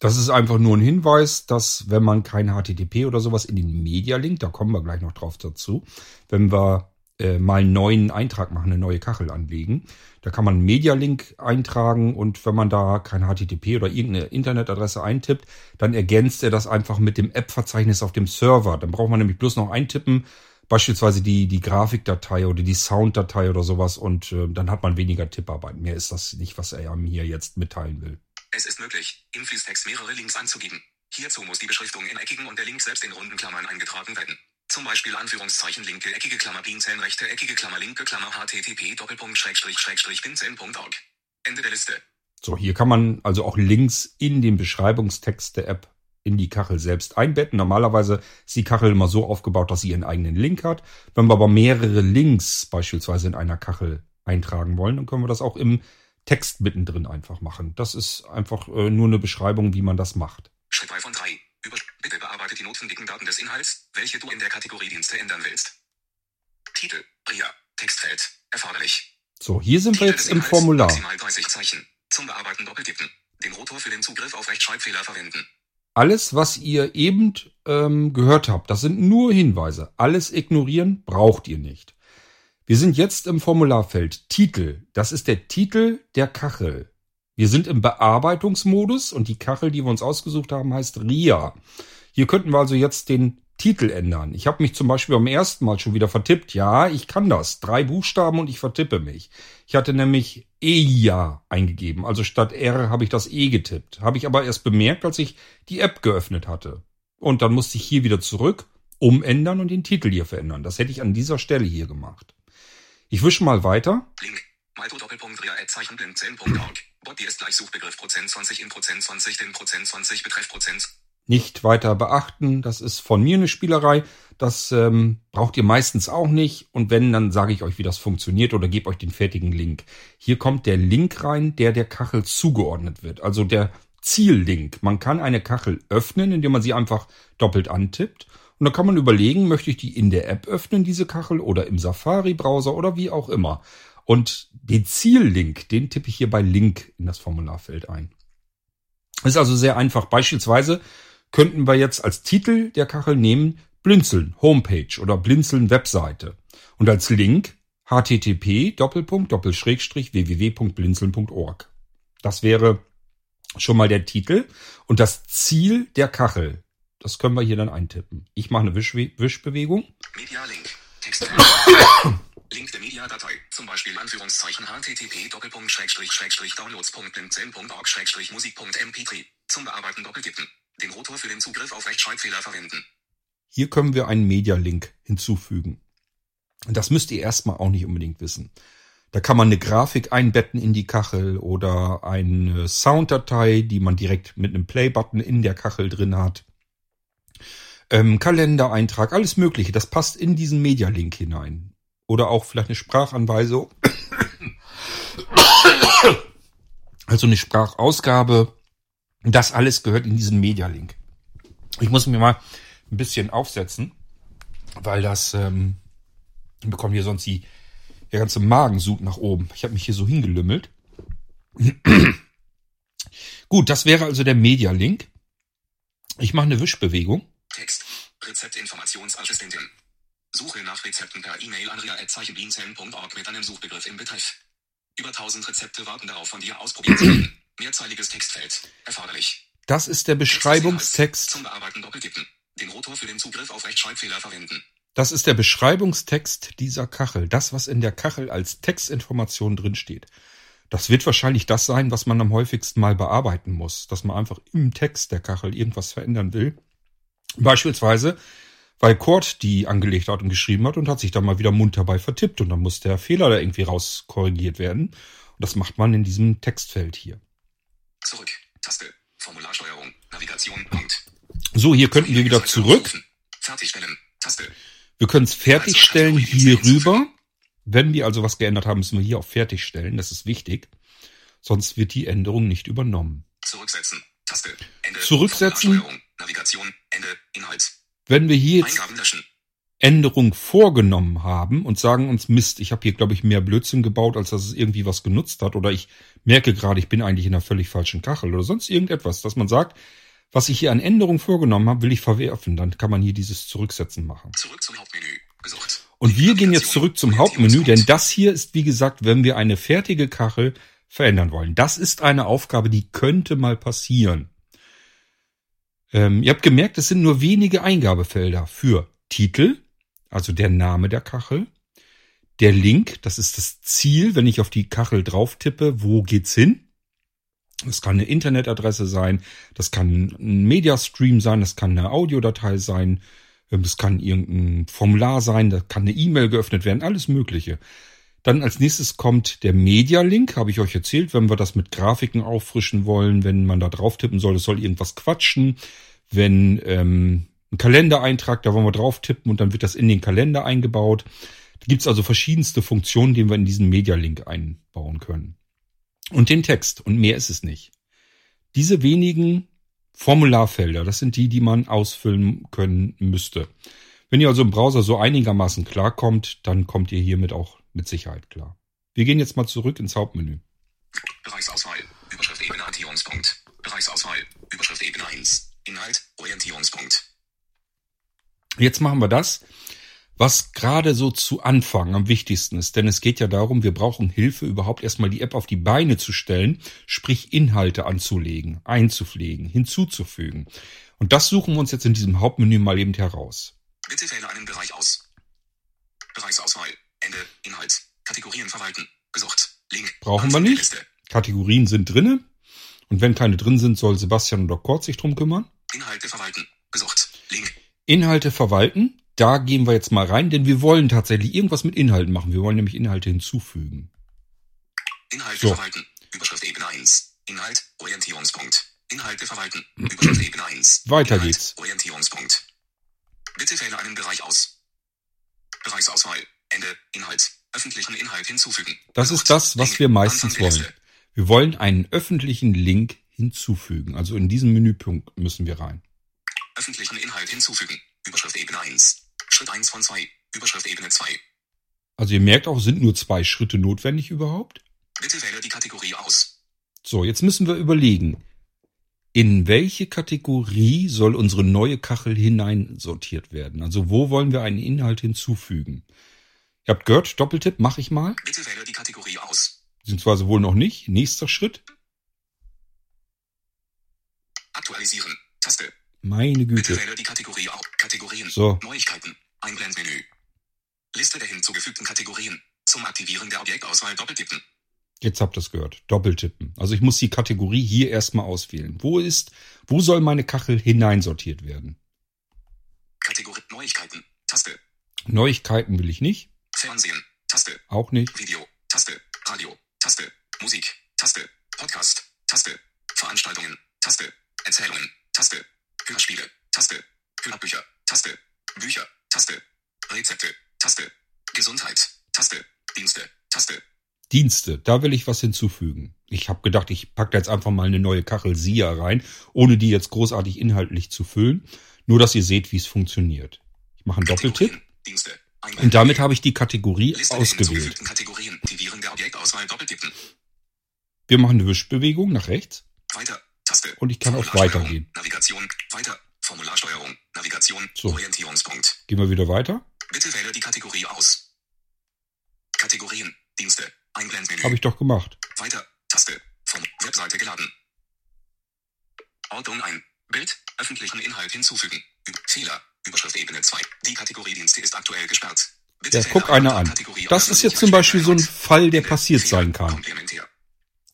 Das ist einfach nur ein Hinweis, dass wenn man kein HTTP oder sowas in den Media-Link, da kommen wir gleich noch drauf dazu, wenn wir äh, mal einen neuen Eintrag machen, eine neue Kachel anlegen, da kann man einen Media-Link eintragen und wenn man da kein HTTP oder irgendeine Internetadresse eintippt, dann ergänzt er das einfach mit dem App-Verzeichnis auf dem Server. Dann braucht man nämlich bloß noch eintippen, beispielsweise die, die Grafikdatei oder die Sounddatei oder sowas und äh, dann hat man weniger Tipparbeit. Mehr ist das nicht, was er hier jetzt mitteilen will. Es ist möglich, im Fließtext mehrere Links anzugeben. Hierzu muss die Beschriftung in eckigen und der Link selbst in runden Klammern eingetragen werden. Zum Beispiel Anführungszeichen linke eckige Klammer Blinzeln rechte eckige Klammer linke Klammer http Doppelpunkt Schrägstrich Schrägstrich Blinzeln.org. Ende der Liste. So, hier kann man also auch Links in den Beschreibungstext der App in die Kachel selbst einbetten. Normalerweise ist die Kachel immer so aufgebaut, dass sie ihren eigenen Link hat. Wenn wir aber mehrere Links beispielsweise in einer Kachel eintragen wollen, dann können wir das auch im Text mittendrin einfach machen. Das ist einfach äh, nur eine Beschreibung, wie man das macht. Schritt 2 von 3. Bearbeite die notwendigen Daten des Inhalts, welche du in der Kategorie Dienste ändern willst. Titel, RIA, Textfeld, erforderlich. So, hier sind wir Titel jetzt des im Inhalts, Formular. Maximal 30 Zeichen. Zum Bearbeiten doppeltippen. Den Rotor für den Zugriff auf Rechtschreibfehler verwenden. Alles, was ihr eben ähm, gehört habt, das sind nur Hinweise. Alles ignorieren braucht ihr nicht. Wir sind jetzt im Formularfeld Titel. Das ist der Titel der Kachel. Wir sind im Bearbeitungsmodus und die Kachel, die wir uns ausgesucht haben, heißt RIA. Hier könnten wir also jetzt den Titel ändern. Ich habe mich zum Beispiel beim ersten Mal schon wieder vertippt. Ja, ich kann das. Drei Buchstaben und ich vertippe mich. Ich hatte nämlich EIA eingegeben. Also statt R habe ich das E getippt. Habe ich aber erst bemerkt, als ich die App geöffnet hatte. Und dann musste ich hier wieder zurück, umändern und den Titel hier verändern. Das hätte ich an dieser Stelle hier gemacht. Ich wische mal weiter. Link. Malto ist gleich Suchbegriff Prozent 20 in Prozent 20 den Prozent 20 Betreff Prozent. Nicht weiter beachten. Das ist von mir eine Spielerei. Das ähm, braucht ihr meistens auch nicht. Und wenn, dann sage ich euch, wie das funktioniert oder gebe euch den fertigen Link. Hier kommt der Link rein, der der Kachel zugeordnet wird. Also der Ziellink. Man kann eine Kachel öffnen, indem man sie einfach doppelt antippt. Und dann kann man überlegen, möchte ich die in der App öffnen, diese Kachel, oder im Safari-Browser oder wie auch immer. Und den Ziellink, den tippe ich hier bei Link in das Formularfeld ein. Ist also sehr einfach. Beispielsweise könnten wir jetzt als Titel der Kachel nehmen Blinzeln Homepage oder Blinzeln Webseite. Und als Link http www.blinzeln.org. Das wäre schon mal der Titel und das Ziel der Kachel. Das können wir hier dann eintippen. Ich mache eine Wisch Wischbewegung. Media Link. Text. [COUGHS] Link der Media-Datei. Zum Beispiel Anführungszeichen http downloads.blinzeln.org musik.mp3. Zum Bearbeiten doppeltippen. Den Rotor für den Zugriff auf Rechtschreibfehler verwenden. Hier können wir einen Media-Link hinzufügen. Das müsst ihr erstmal auch nicht unbedingt wissen. Da kann man eine Grafik einbetten in die Kachel oder eine Sounddatei, die man direkt mit einem Play-Button in der Kachel drin hat. Ähm, Kalendereintrag, alles Mögliche. Das passt in diesen Media-Link hinein. Oder auch vielleicht eine Sprachanweisung. [COUGHS] also eine Sprachausgabe. Das alles gehört in diesen Media-Link. Ich muss mir mal ein bisschen aufsetzen, weil das ähm, ich bekomme hier sonst die der ganze Magen nach oben. Ich habe mich hier so hingelümmelt. [CLEARS THROAT] Gut, das wäre also der Media-Link. Ich mache eine Wischbewegung. Text. Rezeptinformationsassistentin. Suche nach Rezepten per E-Mail an ria.zeichenblinzeln.org mit einem Suchbegriff im Betreff. Über 1000 Rezepte warten darauf, von dir ausprobiert zu werden. Mehrzeiliges Textfeld. Erforderlich. Das ist der Beschreibungstext. Zum Bearbeiten doppeltippen. Den Rotor für den Zugriff auf Rechtschreibfehler verwenden. Das ist der Beschreibungstext dieser Kachel. Das, was in der Kachel als Textinformation drinsteht. Das wird wahrscheinlich das sein, was man am häufigsten mal bearbeiten muss. Dass man einfach im Text der Kachel irgendwas verändern will. Beispielsweise, weil Kurt die angelegt hat und geschrieben hat und hat sich da mal wieder munter bei vertippt und dann muss der Fehler da irgendwie rauskorrigiert werden. Und das macht man in diesem Textfeld hier. Zurück. Taste. Formularsteuerung. Navigation. Punkt. So, hier könnten wir wieder zurück. Fertigstellen. Taste. Wir können es fertigstellen hier rüber. Wenn wir also was geändert haben, müssen wir hier auf fertigstellen. Das ist wichtig. Sonst wird die Änderung nicht übernommen. Zurücksetzen. Taste. Ende. Zurücksetzen. Navigation. Ende. Inhalt. Wenn wir hier jetzt. Änderung vorgenommen haben und sagen uns, Mist, ich habe hier, glaube ich, mehr Blödsinn gebaut, als dass es irgendwie was genutzt hat, oder ich merke gerade, ich bin eigentlich in einer völlig falschen Kachel oder sonst irgendetwas, dass man sagt, was ich hier an Änderungen vorgenommen habe, will ich verwerfen. Dann kann man hier dieses Zurücksetzen machen. Zurück zum Hauptmenü. Gesucht. Und wir gehen jetzt zurück zum Hauptmenü, denn das hier ist, wie gesagt, wenn wir eine fertige Kachel verändern wollen. Das ist eine Aufgabe, die könnte mal passieren. Ähm, ihr habt gemerkt, es sind nur wenige Eingabefelder für Titel, also der Name der Kachel, der Link, das ist das Ziel, wenn ich auf die Kachel drauf tippe, wo geht's hin? Das kann eine Internetadresse sein, das kann ein Mediastream sein, das kann eine Audiodatei sein, ähm, das kann irgendein Formular sein, da kann eine E-Mail geöffnet werden, alles Mögliche. Dann als nächstes kommt der Media-Link, habe ich euch erzählt, wenn wir das mit Grafiken auffrischen wollen, wenn man da drauf tippen soll, es soll irgendwas quatschen. Wenn ähm, ein Kalendereintrag, da wollen wir drauf tippen und dann wird das in den Kalender eingebaut. Da gibt's also verschiedenste Funktionen, die wir in diesen Media-Link einbauen können und den Text. Und mehr ist es nicht. Diese wenigen Formularfelder, das sind die, die man ausfüllen können müsste. Wenn ihr also im Browser so einigermaßen klarkommt, dann kommt ihr hiermit auch mit Sicherheit klar. Wir gehen jetzt mal zurück ins Hauptmenü. Bereichsauswahl. Überschrift Ebene. Bereichsauswahl. Überschrift Ebene 1. Inhalt. Orientierungspunkt. Jetzt machen wir das, was gerade so zu Anfang am wichtigsten ist. Denn es geht ja darum, wir brauchen Hilfe, überhaupt erstmal die App auf die Beine zu stellen, sprich Inhalte anzulegen, einzupflegen, hinzuzufügen. Und das suchen wir uns jetzt in diesem Hauptmenü mal eben heraus. Bitte wähle einen Bereich aus. Bereichsauswahl. Ende. Inhalt. Kategorien verwalten. Gesucht. Link. Brauchen wir nicht. Kategorien sind drinne. Und wenn keine drin sind, soll Sebastian oder Kurt sich drum kümmern. Inhalte verwalten. Inhalte verwalten. Da gehen wir jetzt mal rein, denn wir wollen tatsächlich irgendwas mit Inhalten machen. Wir wollen nämlich Inhalte hinzufügen. Inhalte So. verwalten. Überschrift Ebene 1. Inhalt. Orientierungspunkt. Inhalte verwalten. Überschrift Ebene 1. Weiter Inhalt, geht's. Orientierungspunkt. Bitte wähle einen Bereich aus. Bereichsauswahl. Ende. Inhalt. Öffentlichen Inhalt hinzufügen. Das ist das, was wir meistens wollen. Wir wollen einen öffentlichen Link hinzufügen. Also in diesen Menüpunkt müssen wir rein. Öffentlichen Inhalt hinzufügen. Überschrift Ebene 1. Schritt 1 von 2. Überschrift Ebene 2. Also ihr merkt auch, sind nur zwei Schritte notwendig überhaupt. Bitte wähle die Kategorie aus. So, jetzt müssen wir überlegen, in welche Kategorie soll unsere neue Kachel hineinsortiert werden? Also wo wollen wir einen Inhalt hinzufügen? Ihr habt gehört, Doppeltipp mache ich mal, Bitte wähle die Kategorie aus. beziehungsweise wohl noch nicht. Nächster Schritt. Aktualisieren. Taste. Meine Güte. wähle die Kategorie aus. Kategorien. So. Neuigkeiten. Einblendmenü. Liste der hinzugefügten Kategorien. Zum Aktivieren der Objektauswahl doppeltippen. Jetzt habt ihr es gehört. Doppeltippen. Also ich muss die Kategorie hier erstmal auswählen. Wo ist, wo soll meine Kachel hineinsortiert werden? Kategorie Neuigkeiten. Taste. Neuigkeiten will ich nicht. Fernsehen. Taste. Auch nicht. Video. Taste. Radio. Taste. Musik. Taste. Podcast. Taste. Veranstaltungen. Taste. Erzählungen. Taste. Hörspiele. Taste. Hörbücher. Taste. Bücher. Taste. Rezepte. Taste. Gesundheit. Taste. Dienste. Taste. Dienste, da will ich was hinzufügen. Ich habe gedacht, ich pack da jetzt einfach mal eine neue Kachel SIA rein, ohne die jetzt großartig inhaltlich zu füllen. Nur, dass ihr seht, wie es funktioniert. Ich mache einen Doppeltipp. Dienste. und damit habe ich die Kategorie Liste ausgewählt. Wir machen eine Wischbewegung nach rechts Weiter. Taste. und ich kann Formularsteuerung. Weitergehen. Navigation. Weiter. Formularsteuerung. Navigation. So. Orientierungspunkt. Gehen wir wieder weiter. Bitte wähle die Kategorie aus. Kategorien. Dienste. Einblendmenü. Habe ich doch gemacht. Weiter. Taste. Von Webseite geladen. Ordnung ein. Bild. Öffentlichen Inhalt hinzufügen. Fehler. Überschrift Ebene 2. Die Kategorie Dienste ist aktuell gesperrt. Bitte Ja, guck eine einer an. Das ist jetzt zum Beispiel so ein Fall, der passiert sein kann.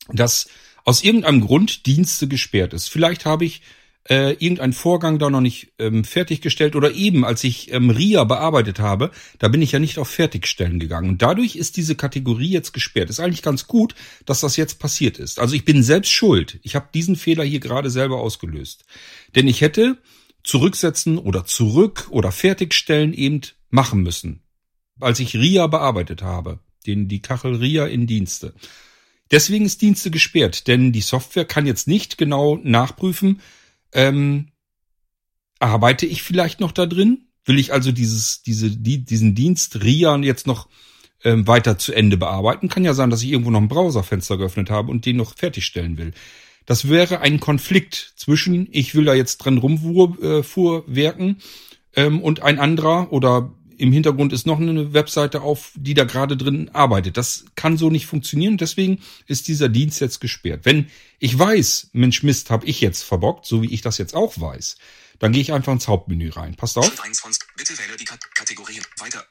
Dass aus irgendeinem Grund Dienste gesperrt ist. Vielleicht habe ich äh, irgendeinen Vorgang da noch nicht ähm, fertiggestellt oder eben als ich ähm, RIA bearbeitet habe, da bin ich ja nicht auf Fertigstellen gegangen. Und dadurch ist diese Kategorie jetzt gesperrt. Ist eigentlich ganz gut, dass das jetzt passiert ist. Also ich bin selbst schuld. Ich habe diesen Fehler hier gerade selber ausgelöst. Denn ich hätte zurücksetzen oder zurück oder fertigstellen eben machen müssen, als ich RIA bearbeitet habe. Den, die Kachel RIA in Dienste. Deswegen ist Dienste gesperrt, denn die Software kann jetzt nicht genau nachprüfen, ähm, arbeite ich vielleicht noch da drin? Will ich also dieses, diese, die, diesen Dienst RIA jetzt noch ähm, weiter zu Ende bearbeiten? Kann ja sein, dass ich irgendwo noch ein Browserfenster geöffnet habe und den noch fertigstellen will. Das wäre ein Konflikt zwischen, ich will da jetzt dran rumfuhrwerken ähm, und ein anderer oder im Hintergrund ist noch eine Webseite auf, die da gerade drin arbeitet. Das kann so nicht funktionieren. Deswegen ist dieser Dienst jetzt gesperrt. Wenn ich weiß, Mensch Mist, habe ich jetzt verbockt, so wie ich das jetzt auch weiß, dann gehe ich einfach ins Hauptmenü rein. Passt auf. Schritt 1 von Bitte wähle die Kat Kategorien. Weiter.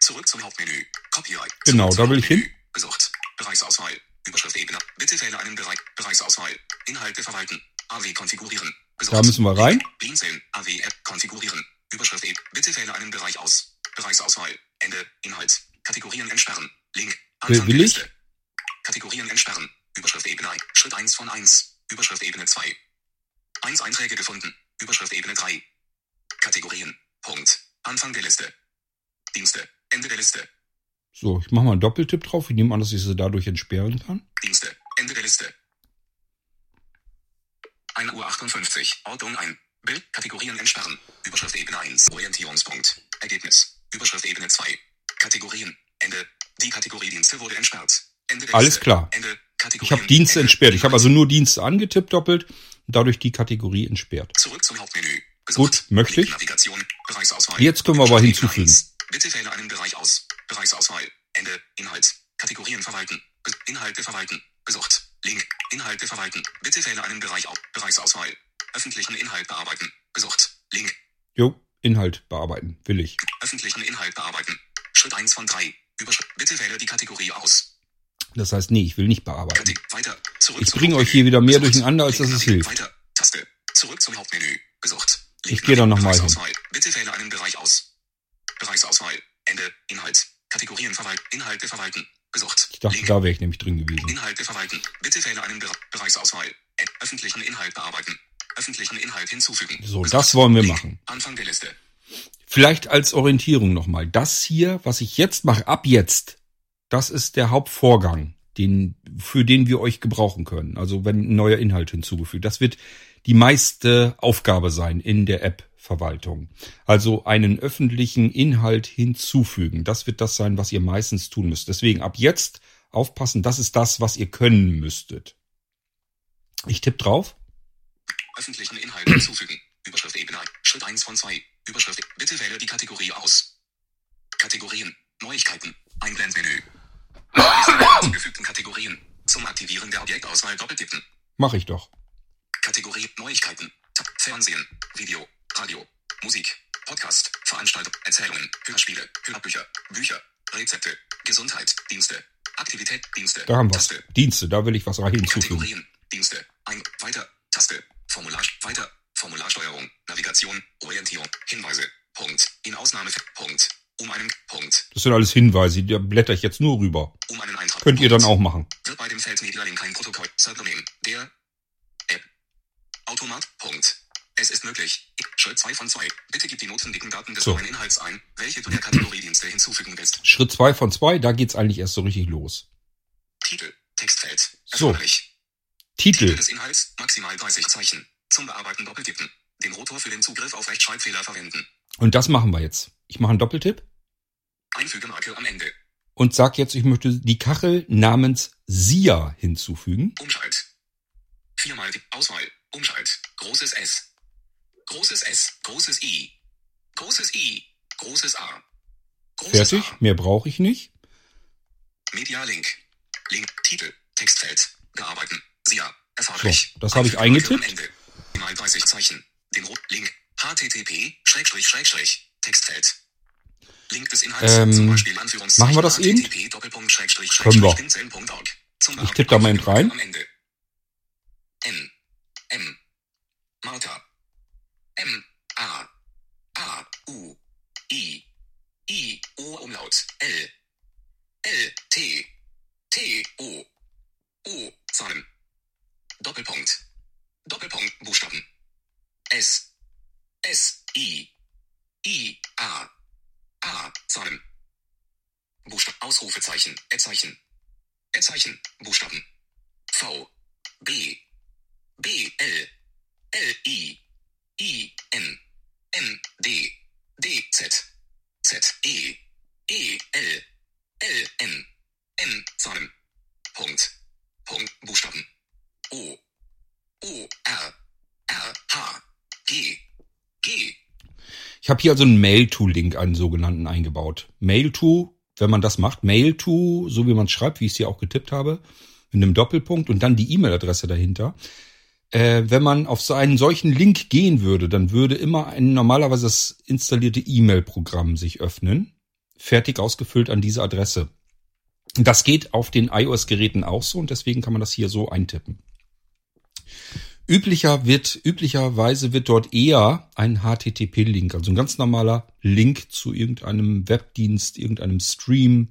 Zurück zum Hauptmenü. Copyright. Genau, da will ich hin. Gesucht. Bereichsauswahl. Überschrift Ebene. Bitte wähle einen Bereich. Bereichsauswahl. Inhalte verwalten. AW konfigurieren. Gesucht. Da müssen wir rein. Blinzeln. AW App konfigurieren. Überschrift. Bitte wähle einen Bereich aus. Bereichsauswahl. Ende. Inhalt. Kategorien entsperren. Link. Will- will der ich? Liste. Kategorien entsperren. Überschrift Ebene 1. Schritt 1 von 1. Überschrift Ebene 2. 1 Einträge gefunden. Überschrift Ebene 3. Kategorien. Punkt. Anfang der Liste. Dienste. Ende der Liste. So, ich mache mal einen Doppeltipp drauf. Ich nehme an, dass ich sie dadurch entsperren kann. Dienste. Ende der Liste. 1 Uhr 58. Ordnung ein. Bild. Kategorien entsperren. Überschrift Ebene 1. Orientierungspunkt. Ergebnis. Überschrift Ebene 2. Kategorien. Ende. Die Kategorie Dienste wurde entsperrt. Ende der Alles klar. Ende. Ich habe Dienste Ende. entsperrt. Ich habe also nur Dienste angetippt doppelt und dadurch die Kategorie entsperrt. Zurück zum Hauptmenü. Gut, möchte ich. Navigation, Bereichsauswahl. Jetzt können wir aber hinzufügen. Bitte wähle einen Bereich aus. Bereichsauswahl. Ende. Inhalt. Kategorien verwalten. Inhalte verwalten. Gesucht. Link. Inhalte verwalten. Bitte wähle einen Bereich aus. Bereichsauswahl. Öffentlichen Inhalt bearbeiten. Gesucht. Link. Jo, Inhalt bearbeiten. Will ich. Öffentlichen Inhalt bearbeiten. Schritt 1 von 3. Überschrift. Bitte wähle die Kategorie aus. Das heißt, nee, ich will nicht bearbeiten. Kategor weiter. Zurück Ich bringe euch hier wieder mehr Gesucht. durcheinander, als dass es hilft. Weiter. Taste. Zurück zum Hauptmenü. Gesucht. Ich gehe da nach- noch mal hin. Bitte wähle einen Bereich aus. Bereichsauswahl. Ende. Inhalt. Kategorien verwalten. Inhalte verwalten. Gesucht. Ich dachte, Link. da wäre ich nämlich drin gewesen. Inhalte verwalten. Bitte wähle einen Bere Bereichsauswahl. Öffentlichen Inhalt bearbeiten. Öffentlichen Inhalt hinzufügen. So, das wollen wir machen. Anfang der Liste. Vielleicht als Orientierung nochmal. Das hier, was ich jetzt mache, ab jetzt, das ist der Hauptvorgang, den, für den wir euch gebrauchen können. Also wenn ein neuer Inhalt hinzugefügt. Das wird die meiste Aufgabe sein in der App-Verwaltung. Also einen öffentlichen Inhalt hinzufügen. Das wird das sein, was ihr meistens tun müsst. Deswegen ab jetzt aufpassen, das ist das, was ihr können müsstet. Ich tippe drauf. Öffentlichen Inhalt hinzufügen. Überschrift Ebene. Schritt 1 von 2. Überschrift. Bitte wähle die Kategorie aus. Kategorien. Neuigkeiten. Einblendmenü. Hinzugefügten Kategorien. Zum Aktivieren der Objektauswahl doppeltippen. Mache ich doch. Kategorie Neuigkeiten. Tab, Fernsehen. Video. Radio. Musik. Podcast. Veranstaltung. Erzählungen. Hörspiele. Hörbücher. Bücher. Rezepte. Gesundheit. Dienste. Aktivität. Dienste. Da haben. Taste. Dienste, da will ich was rein hinzufügen. Kategorien, Dienste, ein, weiter, Taste, Formular, weiter, Formularsteuerung, Navigation, Orientierung, Hinweise, Punkt, in Ausnahme, Punkt, um einen, Punkt, Das sind alles Hinweise, da blätter ich jetzt nur rüber. um einen Eintrag. Könnt ihr dann Punkt. auch machen. Wird bei dem Feld Media Link ein Protokoll, Subdomain, der App, Automat, Punkt. Es ist möglich. Schritt 2 von 2. Bitte gib die notwendigen Daten des So. neuen Inhalts ein, welche du der Kategorie Dienste hinzufügen willst. Schritt zwei von zwei, da geht's eigentlich erst so richtig los. Titel, Textfeld, So. erforderlich. Titel Titel. des Inhalts, maximal 30 Zeichen. Zum Bearbeiten doppeltippen. Den Rotor für den Zugriff auf Rechtschreibfehler verwenden. Und das machen wir jetzt. Ich mache einen Doppeltipp Einfügemarke am Ende. und sag jetzt, ich möchte die Kachel namens Sia hinzufügen. Umschalt. Viermal die Auswahl. Umschalt. Großes S. Großes S. Großes I. Großes I. Großes A. Großes Fertig. A. Mehr brauche ich nicht. Media Link. Link. Titel. Textfeld. Bearbeiten. SIA. Erforderlich. So, das habe ich eingetippt. Mal 30 Zeichen. Den Rot Link. HTTP. Schrägstrich Schrägstrich. Textfeld. Link des Inhalts. Ähm, zum Beispiel Anführungszeichen. machen wir das eben? HTTP Doppelpunkt Schrägstrich Können wir. Ich tippe da mal eben rein. Am Ende. N. M. Martha. M. A. A. U. I. I. O. Umlaut. L. L. T. T. O. O. Zahlen. Doppelpunkt. Doppelpunkt. Buchstaben. S. S. I. I. A. A. Zahlen. Buchstaben. Ausrufezeichen. Erzeichen. Erzeichen. Buchstaben. V. B. B. L. L. I. I. N. N. D. D. Z. Z. E. E. L. L. N. N. Zahlen. Punkt. Punkt. Buchstaben. O. O. R. R. H. G. G. Ich habe hier also einen Mail-to-Link, einen sogenannten, eingebaut. Mail-to, wenn man das macht, Mail-to, so wie man es schreibt, wie ich es hier auch getippt habe, mit einem Doppelpunkt und dann die E-Mail-Adresse dahinter. Äh, wenn man auf so einen solchen Link gehen würde, dann würde immer ein normalerweise das installierte E-Mail-Programm sich öffnen, fertig ausgefüllt an diese Adresse. Das geht auf den iOS-Geräten auch so und deswegen kann man das hier so eintippen. Üblicher wird, üblicherweise wird dort eher ein HTTP-Link, also ein ganz normaler Link zu irgendeinem Webdienst, irgendeinem Stream,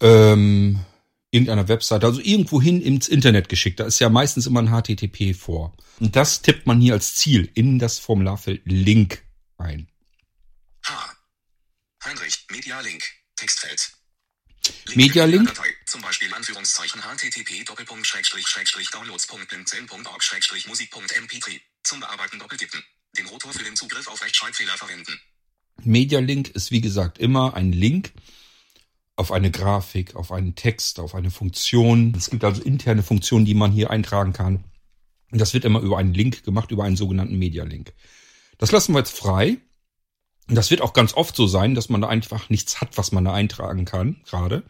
ähm, irgendeiner Webseite, also irgendwohin ins Internet geschickt. Da ist ja meistens immer ein HTTP vor. Und das tippt man hier als Ziel in das Formularfeld Link ein. H. Heinrich, Medialink, Textfeld. Link Medialink? Die Datei, Zum Beispiel Anführungszeichen http Doppelpunkt Schrägstrich Schrägstrich Downloads.blinzeln.org Schrägstrich Musik.mp3. Zum Bearbeiten doppeltippen. Den Rotor für den Zugriff auf Rechtschreibfehler verwenden. Media-Link ist wie gesagt immer ein Link auf eine Grafik, auf einen Text, auf eine Funktion. Es gibt also interne Funktionen, die man hier eintragen kann. Das wird immer über einen Link gemacht, über einen sogenannten Media-Link. Das lassen wir jetzt frei. Das wird auch ganz oft so sein, dass man da einfach nichts hat, was man da eintragen kann, gerade.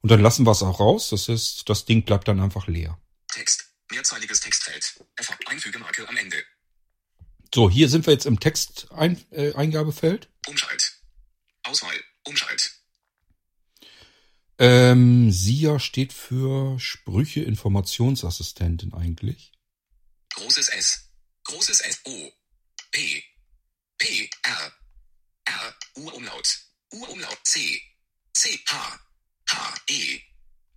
Und dann lassen wir es auch raus. Das heißt, das Ding bleibt dann einfach leer. Text. Mehrzeiliges Textfeld. Einfügemarke am Ende. So, hier sind wir jetzt im Texteingabefeld. Umschalt. Auswahl. Umschalt. Ähm, SIA steht für Sprüche Informationsassistentin eigentlich. Großes S. Großes S. O. P. P. R. R. U-Umlaut. U-Umlaut. C. C. H. H. E.